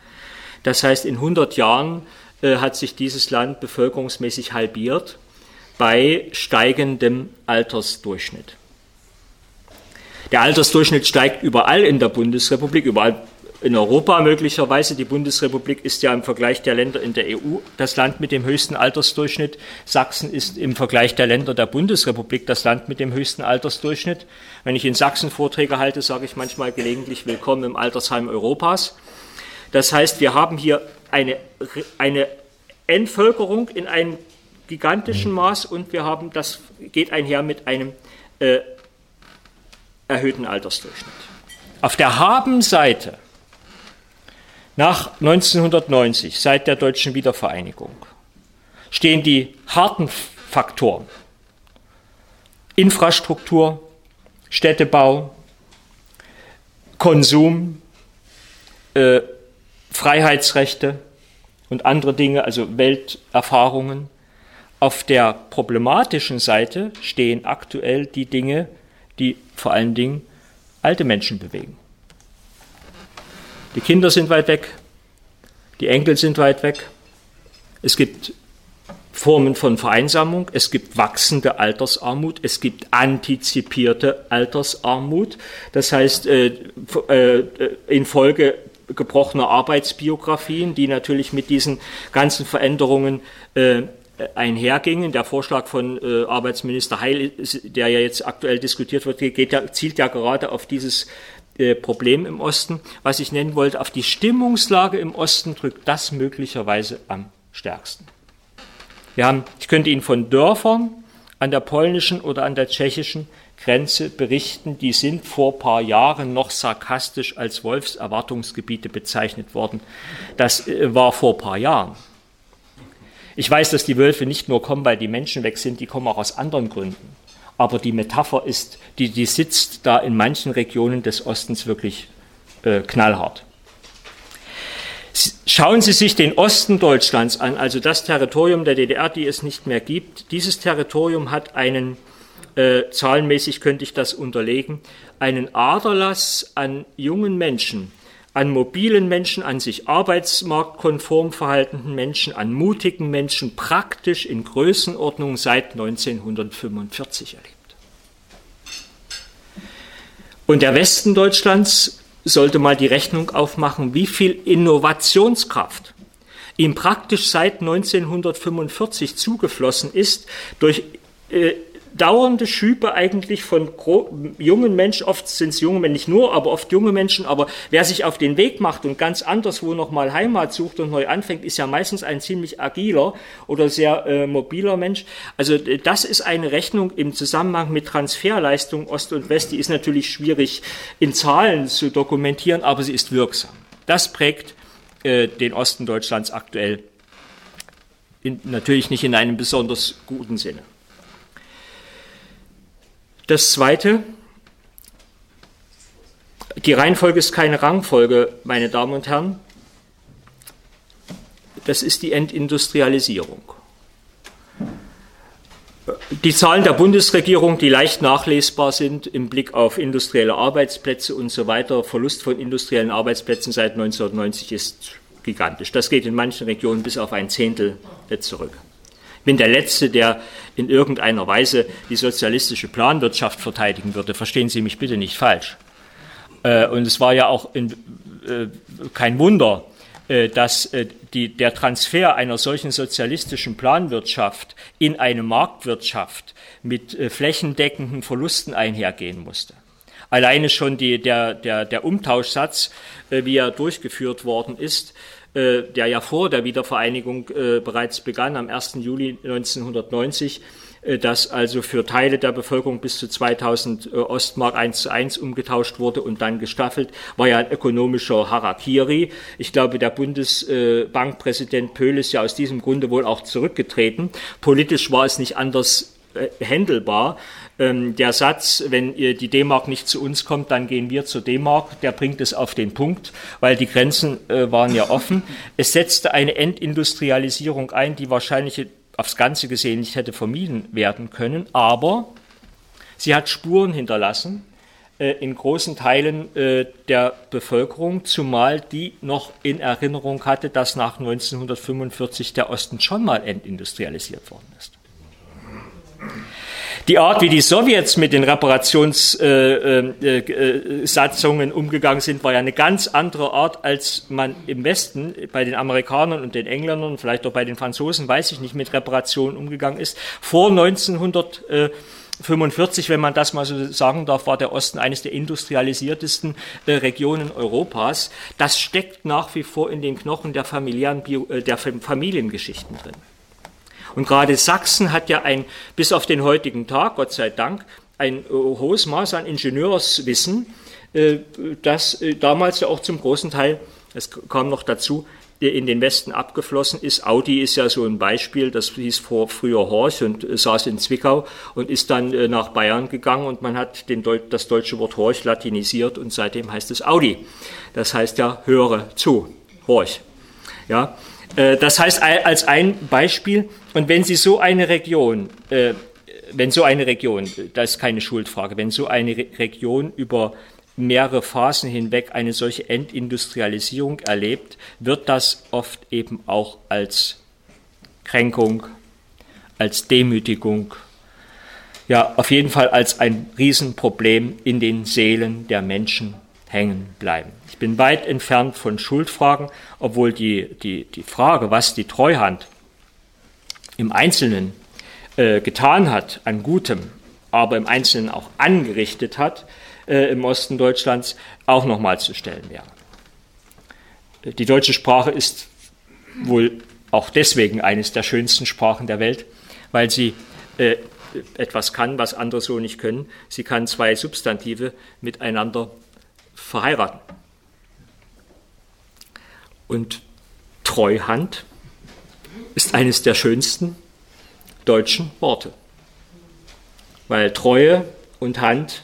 S1: Das heißt, in 100 Jahren äh, hat sich dieses Land bevölkerungsmäßig halbiert bei steigendem Altersdurchschnitt. Der Altersdurchschnitt steigt überall in der Bundesrepublik, überall in Europa möglicherweise. Die Bundesrepublik ist ja im Vergleich der Länder in der EU das Land mit dem höchsten Altersdurchschnitt. Sachsen ist im Vergleich der Länder der Bundesrepublik das Land mit dem höchsten Altersdurchschnitt. Wenn ich in Sachsen Vorträge halte, sage ich manchmal gelegentlich Willkommen im Altersheim Europas. Das heißt, wir haben hier eine, eine Entvölkerung in einem gigantischen Maß und wir haben, das geht einher mit einem äh, erhöhten Altersdurchschnitt. Auf der Habenseite nach 1990, seit der deutschen Wiedervereinigung, stehen die harten Faktoren Infrastruktur, Städtebau, Konsum, äh, Freiheitsrechte und andere Dinge, also Welterfahrungen. Auf der problematischen Seite stehen aktuell die Dinge, die vor allen Dingen alte Menschen bewegen. Die Kinder sind weit weg, die Enkel sind weit weg. Es gibt Formen von Vereinsamung, es gibt wachsende Altersarmut, es gibt antizipierte Altersarmut. Das heißt, äh, äh, infolge gebrochene Arbeitsbiografien, die natürlich mit diesen ganzen Veränderungen äh, einhergingen. Der Vorschlag von äh, Arbeitsminister Heil, der ja jetzt aktuell diskutiert wird, geht ja, zielt ja gerade auf dieses äh, Problem im Osten. Was ich nennen wollte, auf die Stimmungslage im Osten drückt das möglicherweise am stärksten. Wir haben, ich könnte Ihnen von Dörfern an der polnischen oder an der tschechischen Grenze berichten, die sind vor ein paar Jahren noch sarkastisch als Wolfserwartungsgebiete bezeichnet worden. Das äh, war vor ein paar Jahren. Ich weiß, dass die Wölfe nicht nur kommen, weil die Menschen weg sind, die kommen auch aus anderen Gründen. Aber die Metapher ist, die, die sitzt da in manchen Regionen des Ostens wirklich äh, knallhart. Schauen Sie sich den Osten Deutschlands an, also das Territorium der DDR, die es nicht mehr gibt. Dieses Territorium hat einen äh, zahlenmäßig könnte ich das unterlegen, einen Aderlass an jungen Menschen, an mobilen Menschen, an sich arbeitsmarktkonform verhaltenen Menschen, an mutigen Menschen praktisch in Größenordnung seit 1945 erlebt. Und der Westen Deutschlands sollte mal die Rechnung aufmachen, wie viel Innovationskraft ihm praktisch seit 1945 zugeflossen ist durch äh, dauernde Schübe eigentlich von jungen Menschen, oft sind es junge Menschen, nicht nur, aber oft junge Menschen, aber wer sich auf den Weg macht und ganz anderswo nochmal Heimat sucht und neu anfängt, ist ja meistens ein ziemlich agiler oder sehr äh, mobiler Mensch. Also das ist eine Rechnung im Zusammenhang mit Transferleistung Ost und West, die ist natürlich schwierig in Zahlen zu dokumentieren, aber sie ist wirksam. Das prägt äh, den Osten Deutschlands aktuell in, natürlich nicht in einem besonders guten Sinne. Das Zweite, die Reihenfolge ist keine Rangfolge, meine Damen und Herren. Das ist die Entindustrialisierung. Die Zahlen der Bundesregierung, die leicht nachlesbar sind im Blick auf industrielle Arbeitsplätze und so weiter, Verlust von industriellen Arbeitsplätzen seit 1990 ist gigantisch. Das geht in manchen Regionen bis auf ein Zehntel zurück bin der Letzte, der in irgendeiner Weise die sozialistische Planwirtschaft verteidigen würde. Verstehen Sie mich bitte nicht falsch. Äh, und es war ja auch in, äh, kein Wunder, äh, dass die, der Transfer einer solchen sozialistischen Planwirtschaft in eine Marktwirtschaft mit flächendeckenden Verlusten einhergehen musste. Alleine schon die, der, der, der Umtauschsatz, wie er durchgeführt worden ist, äh, der ja vor der Wiedervereinigung äh, bereits begann, am 1. Juli 1990, äh, dass also für Teile der Bevölkerung bis zu 2000 Ostmark 1 zu 1 umgetauscht wurde und dann gestaffelt, war ja ein ökonomischer Harakiri. Ich glaube, der Bundesbankpräsident Pöhl ist ja aus diesem Grunde wohl auch zurückgetreten. Politisch war es nicht anders händelbar. Ähm, der Satz, wenn die D-Mark nicht zu uns kommt, dann gehen wir zur D-Mark, der bringt es auf den Punkt, weil die Grenzen äh, waren ja offen. Es setzte eine Entindustrialisierung ein, die wahrscheinlich aufs Ganze gesehen nicht hätte vermieden werden können, aber sie hat Spuren hinterlassen äh, in großen Teilen äh, der Bevölkerung, zumal die noch in Erinnerung hatte, dass nach 1945 der Osten schon mal entindustrialisiert worden ist. Die Art, wie die Sowjets mit den Reparationssatzungen äh, äh, äh umgegangen sind, war ja eine ganz andere Art, als man im Westen bei den Amerikanern und den Engländern, vielleicht auch bei den Franzosen, weiß ich nicht, mit Reparationen umgegangen ist. Vor 1945, wenn man das mal so sagen darf, war der Osten eines der industrialisiertesten äh, Regionen Europas. Das steckt nach wie vor in den Knochen der, familiären Bio, äh, der Familiengeschichten drin. Und gerade Sachsen hat ja ein, bis auf den heutigen Tag, Gott sei Dank, ein äh, hohes Maß an Ingenieurswissen, äh, das äh, damals ja auch zum großen Teil, es kam noch dazu, in den Westen abgeflossen ist. Audi ist ja so ein Beispiel, das hieß vor, früher Horch und saß in Zwickau und ist dann nach Bayern gegangen und man hat den, das deutsche Wort Horch latinisiert und seitdem heißt es Audi. Das heißt ja, höre zu, Horch. Ja, das heißt als ein Beispiel, und wenn Sie so eine Region, äh, wenn so eine Region, das ist keine Schuldfrage, wenn so eine Re Region über mehrere Phasen hinweg eine solche Entindustrialisierung erlebt, wird das oft eben auch als Kränkung, als Demütigung, ja, auf jeden Fall als ein Riesenproblem in den Seelen der Menschen hängen bleiben. Ich bin weit entfernt von Schuldfragen, obwohl die, die, die Frage, was die Treuhand im Einzelnen äh, getan hat an Gutem, aber im Einzelnen auch angerichtet hat äh, im Osten Deutschlands, auch nochmal zu stellen wäre. Die deutsche Sprache ist wohl auch deswegen eines der schönsten Sprachen der Welt, weil sie äh, etwas kann, was andere so nicht können. Sie kann zwei Substantive miteinander verheiraten. Und Treuhand ist eines der schönsten deutschen Worte, weil Treue und Hand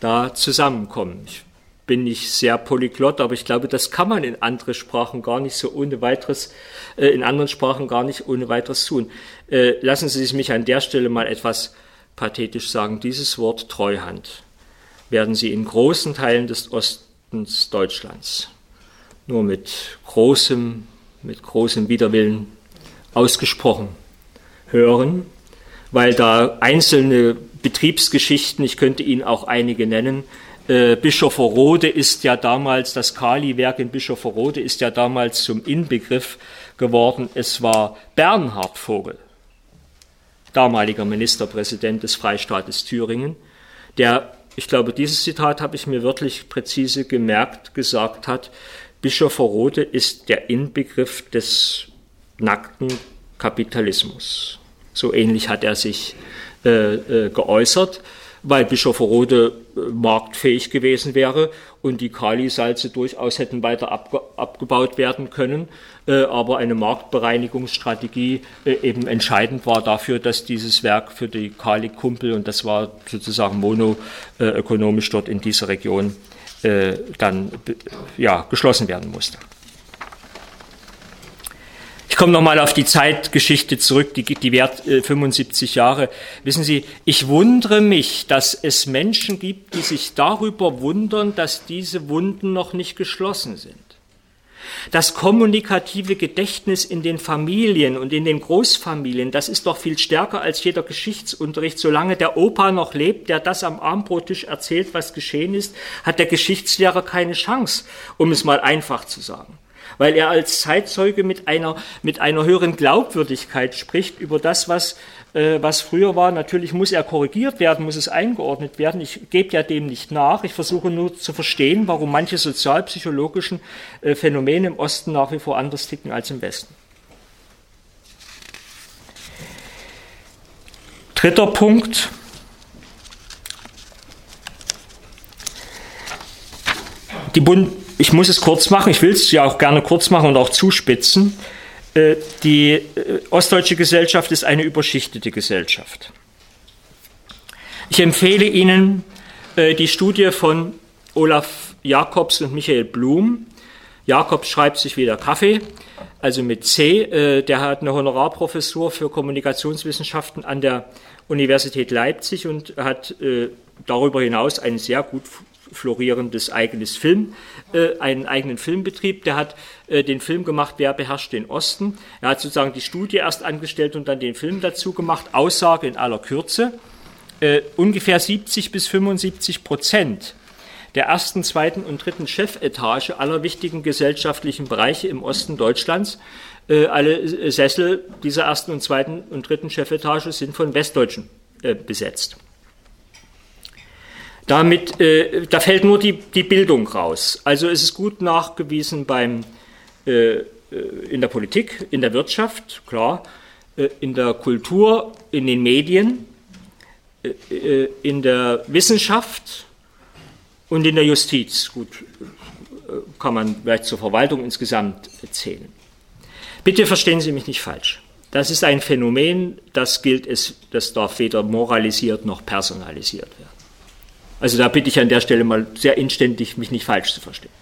S1: da zusammenkommen. Ich bin nicht sehr polyglott, aber ich glaube, das kann man in andere Sprachen gar nicht so ohne weiteres, äh, in anderen Sprachen gar nicht ohne weiteres tun. Äh, lassen Sie mich an der Stelle mal etwas pathetisch sagen. Dieses Wort Treuhand werden Sie in großen Teilen des Ostens Deutschlands nur mit großem, mit großem Widerwillen ausgesprochen hören, weil da einzelne Betriebsgeschichten, ich könnte Ihnen auch einige nennen, äh, Bischofferode ist ja damals, das Kali-Werk in Bischofferode ist ja damals zum Inbegriff geworden. Es war Bernhard Vogel, damaliger Ministerpräsident des Freistaates Thüringen, der, ich glaube, dieses Zitat habe ich mir wirklich präzise gemerkt, gesagt hat, Bischofferode ist der Inbegriff des nackten Kapitalismus. So ähnlich hat er sich äh, äh, geäußert, weil Bischofferode äh, marktfähig gewesen wäre und die Kalisalze durchaus hätten weiter abge abgebaut werden können, äh, aber eine Marktbereinigungsstrategie äh, eben entscheidend war dafür, dass dieses Werk für die Kali-Kumpel, und das war sozusagen monoökonomisch dort in dieser Region, äh, dann ja, geschlossen werden musste. Ich komme nochmal auf die Zeitgeschichte zurück, die, die währt äh, 75 Jahre. Wissen Sie, ich wundere mich, dass es Menschen gibt, die sich darüber wundern, dass diese Wunden noch nicht geschlossen sind. Das kommunikative Gedächtnis in den Familien und in den Großfamilien, das ist doch viel stärker als jeder Geschichtsunterricht. Solange der Opa noch lebt, der das am Armbrottisch erzählt, was geschehen ist, hat der Geschichtslehrer keine Chance, um es mal einfach zu sagen weil er als Zeitzeuge mit einer, mit einer höheren Glaubwürdigkeit spricht über das, was, was früher war. Natürlich muss er korrigiert werden, muss es eingeordnet werden. Ich gebe ja dem nicht nach. Ich versuche nur zu verstehen, warum manche sozialpsychologischen äh, Phänomene im Osten nach wie vor anders ticken als im Westen. Dritter Punkt. Die Bund ich muss es kurz machen, ich will es ja auch gerne kurz machen und auch zuspitzen. Äh, die äh, ostdeutsche Gesellschaft ist eine überschichtete Gesellschaft. Ich empfehle Ihnen äh, die Studie von Olaf Jakobs und Michael Blum. Jakobs schreibt sich wieder Kaffee, also mit C. Der hat eine Honorarprofessur für Kommunikationswissenschaften an der Universität Leipzig und hat darüber hinaus einen sehr gut florierendes eigenes Film, äh, einen eigenen Filmbetrieb. Der hat äh, den Film gemacht, wer beherrscht den Osten. Er hat sozusagen die Studie erst angestellt und dann den Film dazu gemacht. Aussage in aller Kürze. Äh, ungefähr 70 bis 75 Prozent der ersten, zweiten und dritten Chefetage aller wichtigen gesellschaftlichen Bereiche im Osten Deutschlands. Äh, alle Sessel dieser ersten und zweiten und dritten Chefetage sind von Westdeutschen äh, besetzt. Damit, äh, da fällt nur die, die Bildung raus. Also es ist gut nachgewiesen beim, äh, äh, in der Politik, in der Wirtschaft, klar, äh, in der Kultur, in den Medien, äh, äh, in der Wissenschaft und in der Justiz. Gut, kann man vielleicht zur Verwaltung insgesamt zählen. Bitte verstehen Sie mich nicht falsch. Das ist ein Phänomen, das gilt es, das darf weder moralisiert noch personalisiert werden. Also da bitte ich an der Stelle mal sehr inständig, mich nicht falsch zu verstehen.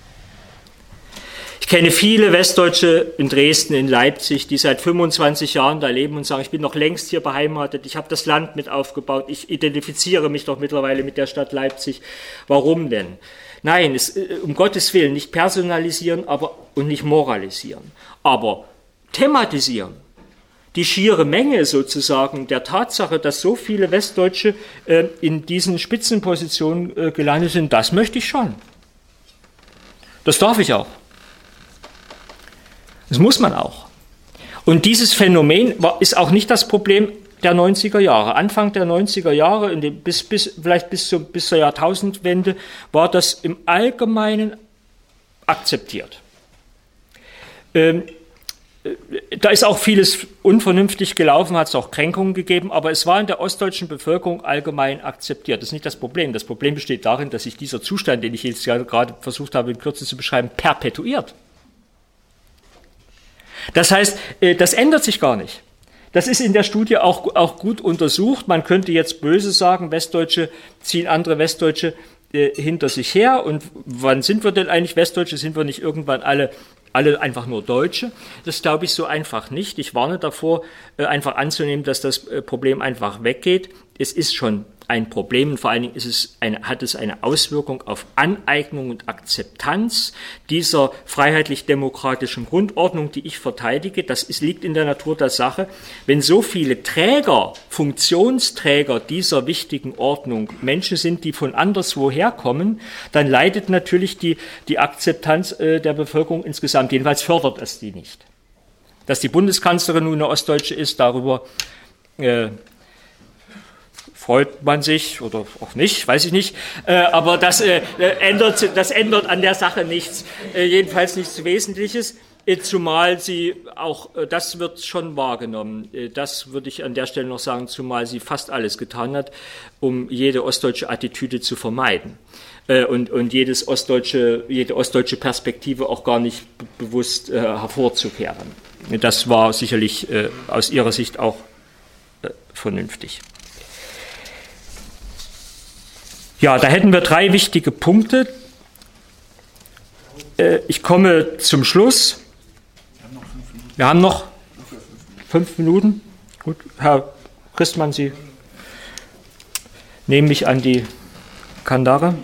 S1: Ich kenne viele Westdeutsche in Dresden, in Leipzig, die seit 25 Jahren da leben und sagen, ich bin noch längst hier beheimatet, ich habe das Land mit aufgebaut, ich identifiziere mich doch mittlerweile mit der Stadt Leipzig. Warum denn? Nein, es, äh, um Gottes Willen, nicht personalisieren aber, und nicht moralisieren, aber thematisieren die schiere Menge sozusagen der Tatsache, dass so viele Westdeutsche äh, in diesen Spitzenpositionen äh, gelandet sind, das möchte ich schon. Das darf ich auch. Das muss man auch. Und dieses Phänomen war, ist auch nicht das Problem der 90er Jahre. Anfang der 90er Jahre, bis, bis, vielleicht bis, zum, bis zur Jahrtausendwende, war das im Allgemeinen akzeptiert. Ähm, da ist auch vieles unvernünftig gelaufen, hat es auch Kränkungen gegeben, aber es war in der ostdeutschen Bevölkerung allgemein akzeptiert. Das ist nicht das Problem. Das Problem besteht darin, dass sich dieser Zustand, den ich jetzt gerade versucht habe, in Kürze zu beschreiben, perpetuiert. Das heißt, äh, das ändert sich gar nicht. Das ist in der Studie auch, auch gut untersucht. Man könnte jetzt böse sagen, Westdeutsche ziehen andere Westdeutsche äh, hinter sich her. Und wann sind wir denn eigentlich Westdeutsche? Sind wir nicht irgendwann alle alle einfach nur Deutsche. Das glaube ich so einfach nicht. Ich warne davor, äh, einfach anzunehmen, dass das äh, Problem einfach weggeht. Es ist schon ein Problem und vor allen Dingen ist es eine, hat es eine Auswirkung auf Aneignung und Akzeptanz dieser freiheitlich-demokratischen Grundordnung, die ich verteidige. Das ist, liegt in der Natur der Sache. Wenn so viele Träger, Funktionsträger dieser wichtigen Ordnung Menschen sind, die von anderswoher kommen, dann leidet natürlich die, die Akzeptanz äh, der Bevölkerung insgesamt. Jedenfalls fördert es die nicht. Dass die Bundeskanzlerin nun eine Ostdeutsche ist, darüber äh, freut man sich oder auch nicht, weiß ich nicht. Äh, aber das, äh, ändert, das ändert an der Sache nichts, äh, jedenfalls nichts Wesentliches. Äh, zumal sie auch, äh, das wird schon wahrgenommen, äh, das würde ich an der Stelle noch sagen, zumal sie fast alles getan hat, um jede ostdeutsche Attitüde zu vermeiden und, und jedes ostdeutsche, jede ostdeutsche Perspektive auch gar nicht bewusst äh, hervorzukehren. Das war sicherlich äh, aus ihrer Sicht auch äh, vernünftig. Ja, da hätten wir drei wichtige Punkte. Äh, ich komme zum Schluss. Wir haben noch fünf Minuten. Gut, Herr Christmann, Sie nehmen mich an die Kandare.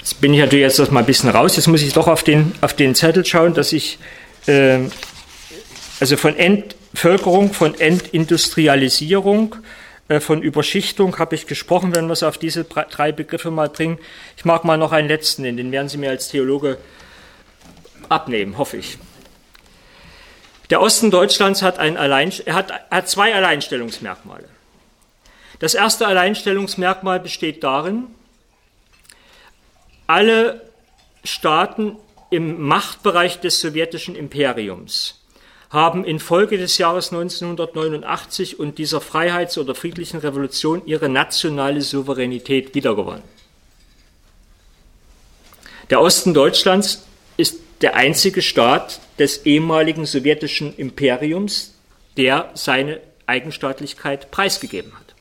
S1: Jetzt bin ich natürlich jetzt mal ein bisschen raus. Jetzt muss ich doch auf den, auf den Zettel schauen, dass ich äh, also von End, Völkerung, von Entindustrialisierung, äh, von Überschichtung habe ich gesprochen, wenn wir es auf diese drei Begriffe mal bringen. Ich mag mal noch einen letzten den werden Sie mir als Theologe abnehmen, hoffe ich. Der Osten Deutschlands hat, ein Allein, hat, hat zwei Alleinstellungsmerkmale. Das erste Alleinstellungsmerkmal besteht darin, alle Staaten im Machtbereich des sowjetischen Imperiums haben infolge des Jahres 1989 und dieser Freiheits- oder friedlichen Revolution ihre nationale Souveränität wiedergewonnen. Der Osten Deutschlands ist der einzige Staat des ehemaligen sowjetischen Imperiums, der seine Eigenstaatlichkeit preisgegeben hat.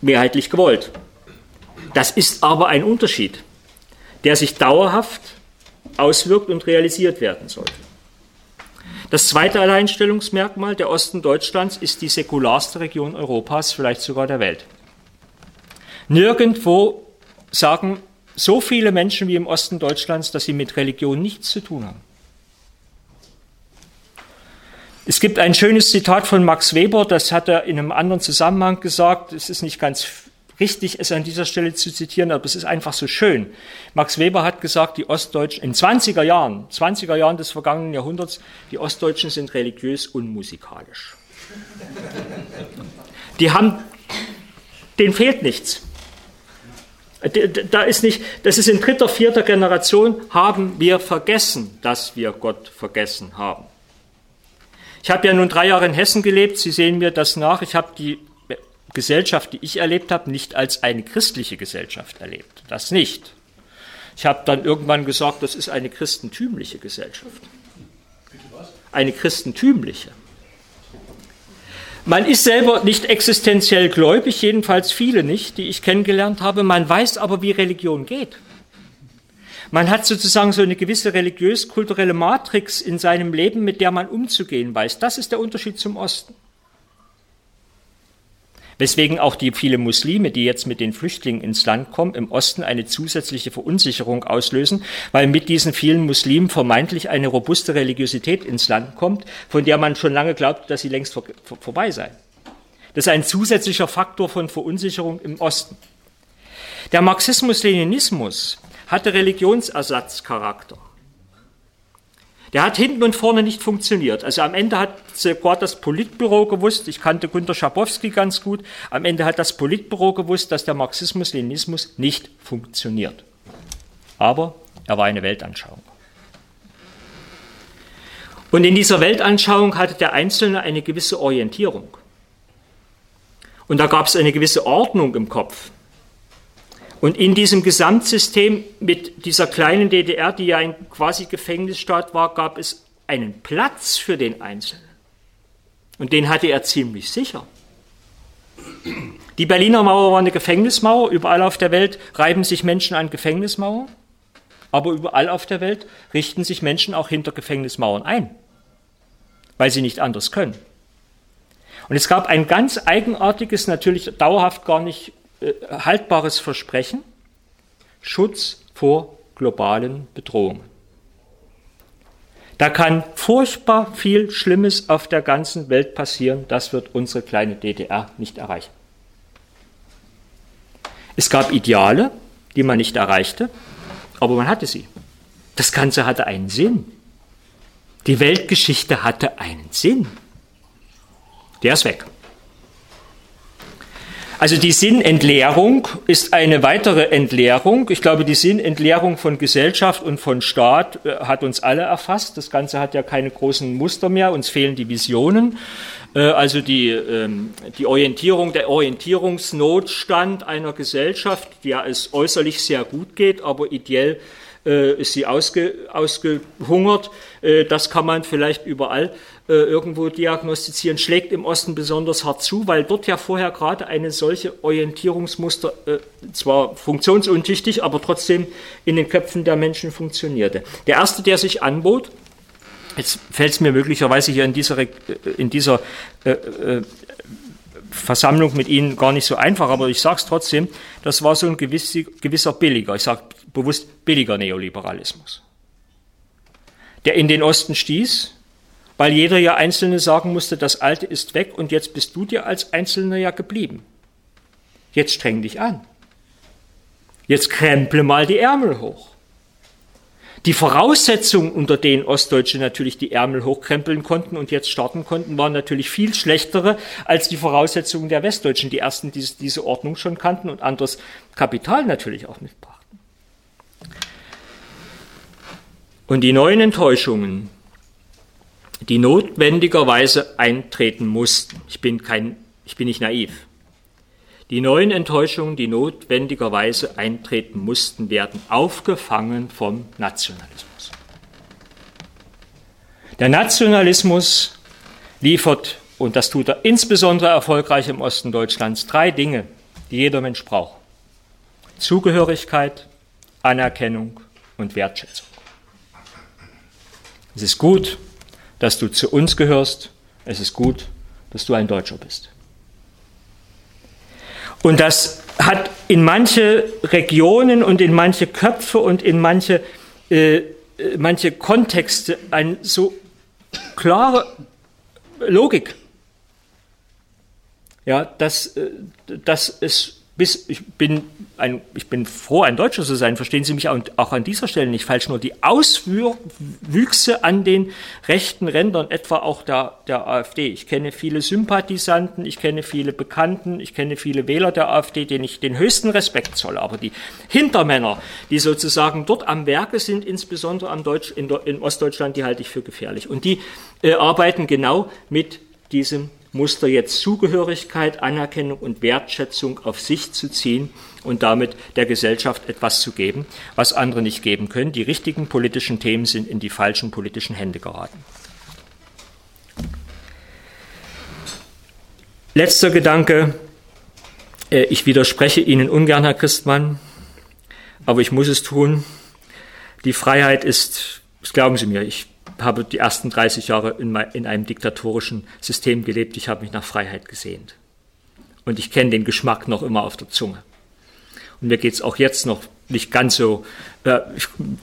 S1: Mehrheitlich gewollt. Das ist aber ein Unterschied, der sich dauerhaft auswirkt und realisiert werden sollte. Das zweite Alleinstellungsmerkmal der Osten Deutschlands ist die säkularste Region Europas, vielleicht sogar der Welt. Nirgendwo sagen so viele Menschen wie im Osten Deutschlands, dass sie mit Religion nichts zu tun haben. Es gibt ein schönes Zitat von Max Weber, das hat er in einem anderen Zusammenhang gesagt. Es ist nicht ganz richtig, es an dieser Stelle zu zitieren, aber es ist einfach so schön. Max Weber hat gesagt, die Ostdeutschen in 20er Jahren, 20er Jahren des vergangenen Jahrhunderts, die Ostdeutschen sind religiös unmusikalisch. Die haben, denen fehlt nichts. Da ist nicht, das ist in dritter, vierter Generation, haben wir vergessen, dass wir Gott vergessen haben. Ich habe ja nun drei Jahre in Hessen gelebt, Sie sehen mir das nach. Ich habe die Gesellschaft, die ich erlebt habe, nicht als eine christliche Gesellschaft erlebt. Das nicht. Ich habe dann irgendwann gesagt, das ist eine christentümliche Gesellschaft. Eine christentümliche. Man ist selber nicht existenziell gläubig, jedenfalls viele nicht, die ich kennengelernt habe. Man weiß aber, wie Religion geht. Man hat sozusagen so eine gewisse religiös-kulturelle Matrix in seinem Leben, mit der man umzugehen weiß. Das ist der Unterschied zum Osten. Weswegen auch die viele Muslime, die jetzt mit den Flüchtlingen ins Land kommen, im Osten eine zusätzliche Verunsicherung auslösen, weil mit diesen vielen Muslimen vermeintlich eine robuste Religiosität ins Land kommt, von der man schon lange glaubt, dass sie längst vor, vor, vorbei sei. Das ist ein zusätzlicher Faktor von Verunsicherung im Osten. Der Marxismus-Leninismus hatte Religionsersatzcharakter. Der hat hinten und vorne nicht funktioniert. Also am Ende hat sogar das Politbüro gewusst, ich kannte Gunter Schabowski ganz gut, am Ende hat das Politbüro gewusst, dass der Marxismus-Leninismus nicht funktioniert. Aber er war eine Weltanschauung. Und in dieser Weltanschauung hatte der Einzelne eine gewisse Orientierung. Und da gab es eine gewisse Ordnung im Kopf. Und in diesem Gesamtsystem mit dieser kleinen DDR, die ja ein quasi Gefängnisstaat war, gab es einen Platz für den Einzelnen. Und den hatte er ziemlich sicher. Die Berliner Mauer war eine Gefängnismauer. Überall auf der Welt reiben sich Menschen an Gefängnismauern. Aber überall auf der Welt richten sich Menschen auch hinter Gefängnismauern ein. weil sie nicht anders können. Und es gab ein ganz eigenartiges, natürlich dauerhaft gar nicht äh, haltbares Versprechen, Schutz vor globalen Bedrohungen. Da kann furchtbar viel Schlimmes auf der ganzen Welt passieren, das wird unsere kleine DDR nicht erreichen. Es gab Ideale, die man nicht erreichte, aber man hatte sie. Das Ganze hatte einen Sinn. Die Weltgeschichte hatte einen Sinn. Der ist weg. Also die Sinnentleerung ist eine weitere Entleerung. Ich glaube, die Sinnentleerung von Gesellschaft und von Staat äh, hat uns alle erfasst. Das Ganze hat ja keine großen Muster mehr. Uns fehlen die Visionen. Äh, also die, ähm, die Orientierung, der Orientierungsnotstand einer Gesellschaft, der es äußerlich sehr gut geht, aber ideell äh, ist sie ausge, ausgehungert. Das kann man vielleicht überall irgendwo diagnostizieren, schlägt im Osten besonders hart zu, weil dort ja vorher gerade eine solche Orientierungsmuster äh, zwar funktionsuntüchtig, aber trotzdem in den Köpfen der Menschen funktionierte. Der erste, der sich anbot, jetzt fällt es mir möglicherweise hier in dieser, äh, in dieser äh, äh, Versammlung mit Ihnen gar nicht so einfach, aber ich sage es trotzdem, das war so ein gewiss, gewisser billiger, ich sage bewusst billiger Neoliberalismus, der in den Osten stieß, weil jeder ja Einzelne sagen musste, das Alte ist weg und jetzt bist du dir als Einzelner ja geblieben. Jetzt streng dich an. Jetzt kremple mal die Ärmel hoch. Die Voraussetzungen, unter denen Ostdeutsche natürlich die Ärmel hochkrempeln konnten und jetzt starten konnten, waren natürlich viel schlechtere als die Voraussetzungen der Westdeutschen, die ersten diese, diese Ordnung schon kannten und anderes Kapital natürlich auch mitbrachten. Und die neuen Enttäuschungen, die notwendigerweise eintreten mussten. Ich bin, kein, ich bin nicht naiv. Die neuen Enttäuschungen, die notwendigerweise eintreten mussten, werden aufgefangen vom Nationalismus. Der Nationalismus liefert, und das tut er insbesondere erfolgreich im Osten Deutschlands, drei Dinge, die jeder Mensch braucht. Zugehörigkeit, Anerkennung und Wertschätzung. Es ist gut, dass du zu uns gehörst. Es ist gut, dass du ein Deutscher bist. Und das hat in manche Regionen und in manche Köpfe und in manche, äh, manche Kontexte eine so klare Logik. Ja, dass, äh, dass es bis, ich bin ein, ich bin froh, ein Deutscher zu sein, verstehen Sie mich auch an dieser Stelle nicht falsch, nur die Auswüchse an den rechten Rändern, etwa auch der, der AfD. Ich kenne viele Sympathisanten, ich kenne viele Bekannten, ich kenne viele Wähler der AfD, denen ich den höchsten Respekt zolle. Aber die Hintermänner, die sozusagen dort am Werke sind, insbesondere am Deutsch, in, in Ostdeutschland, die halte ich für gefährlich. Und die äh, arbeiten genau mit diesem Muster jetzt Zugehörigkeit, Anerkennung und Wertschätzung auf sich zu ziehen und damit der Gesellschaft etwas zu geben, was andere nicht geben können. Die richtigen politischen Themen sind in die falschen politischen Hände geraten. Letzter Gedanke. Äh, ich widerspreche Ihnen ungern, Herr Christmann, aber ich muss es tun. Die Freiheit ist, glauben Sie mir, ich habe die ersten 30 Jahre in, in einem diktatorischen System gelebt. Ich habe mich nach Freiheit gesehnt. Und ich kenne den Geschmack noch immer auf der Zunge. Und mir geht es auch jetzt noch nicht ganz so, äh,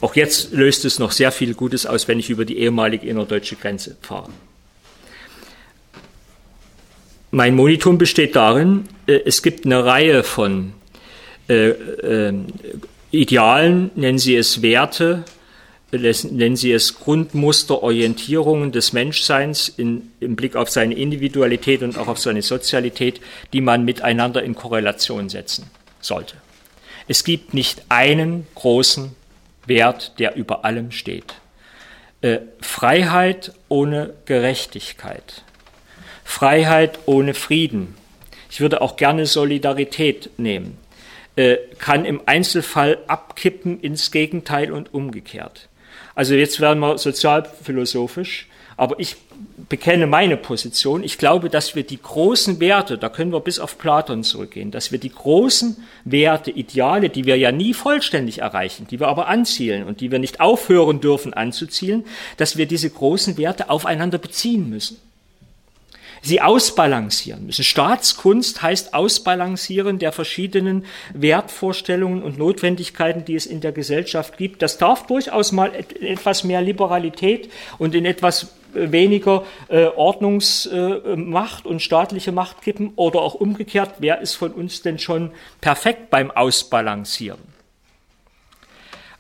S1: auch jetzt löst es noch sehr viel Gutes aus, wenn ich über die ehemalige innerdeutsche Grenze fahre. Mein Monitum besteht darin, äh, es gibt eine Reihe von äh, äh, Idealen, nennen Sie es Werte, nennen Sie es Grundmuster, Orientierungen des Menschseins in, im Blick auf seine Individualität und auch auf seine Sozialität, die man miteinander in Korrelation setzen sollte. Es gibt nicht einen großen Wert, der über allem steht. Äh, Freiheit ohne Gerechtigkeit. Freiheit ohne Frieden. Ich würde auch gerne Solidarität nehmen. Äh, kann im Einzelfall abkippen ins Gegenteil und umgekehrt. Also jetzt werden wir sozialphilosophisch. aber ich bekenne meine Position. Ich glaube, dass wir die großen Werte, da können wir bis auf Platon zurückgehen, dass wir die großen Werte, Ideale, die wir ja nie vollständig erreichen, die wir aber anzielen und die wir nicht aufhören dürfen anzuzielen, dass wir diese großen Werte aufeinander beziehen müssen sie ausbalancieren müssen. Staatskunst heißt Ausbalancieren der verschiedenen Wertvorstellungen und Notwendigkeiten, die es in der Gesellschaft gibt. Das darf durchaus mal etwas mehr Liberalität und in etwas weniger äh, Ordnungsmacht äh, und staatliche Macht kippen oder auch umgekehrt, wer ist von uns denn schon perfekt beim Ausbalancieren?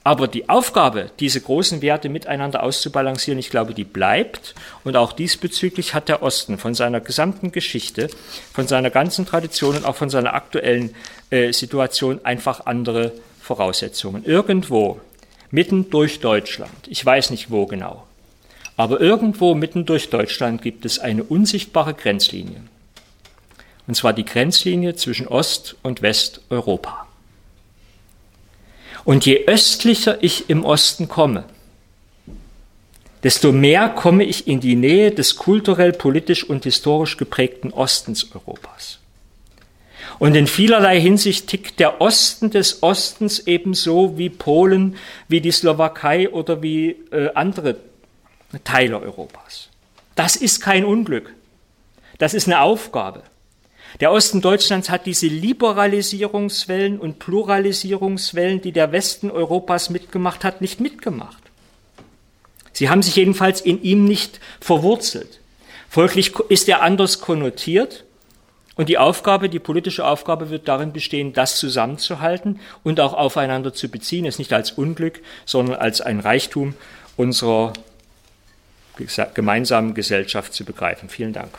S1: Aber die Aufgabe, diese großen Werte miteinander auszubalancieren, ich glaube, die bleibt. Und auch diesbezüglich hat der Osten von seiner gesamten Geschichte, von seiner ganzen Tradition und auch von seiner aktuellen äh, Situation einfach andere Voraussetzungen. Irgendwo, mitten durch Deutschland, ich weiß nicht wo genau, aber irgendwo mitten durch Deutschland gibt es eine unsichtbare Grenzlinie. Und zwar die Grenzlinie zwischen Ost- und Westeuropa. Und je östlicher ich im Osten komme, desto mehr komme ich in die Nähe des kulturell, politisch und historisch geprägten Ostens Europas. Und in vielerlei Hinsicht tickt der Osten des Ostens ebenso wie Polen, wie die Slowakei oder wie äh, andere Teile Europas. Das ist kein Unglück. Das ist eine Aufgabe. Der Osten Deutschlands hat diese Liberalisierungswellen und Pluralisierungswellen, die der Westen Europas mitgemacht hat, nicht mitgemacht. Sie haben sich jedenfalls in ihm nicht verwurzelt. Folglich ist er anders konnotiert und die Aufgabe, die politische Aufgabe wird darin bestehen, das zusammenzuhalten und auch aufeinander zu beziehen, es nicht als Unglück, sondern als ein Reichtum unserer gemeinsamen Gesellschaft zu begreifen. Vielen Dank.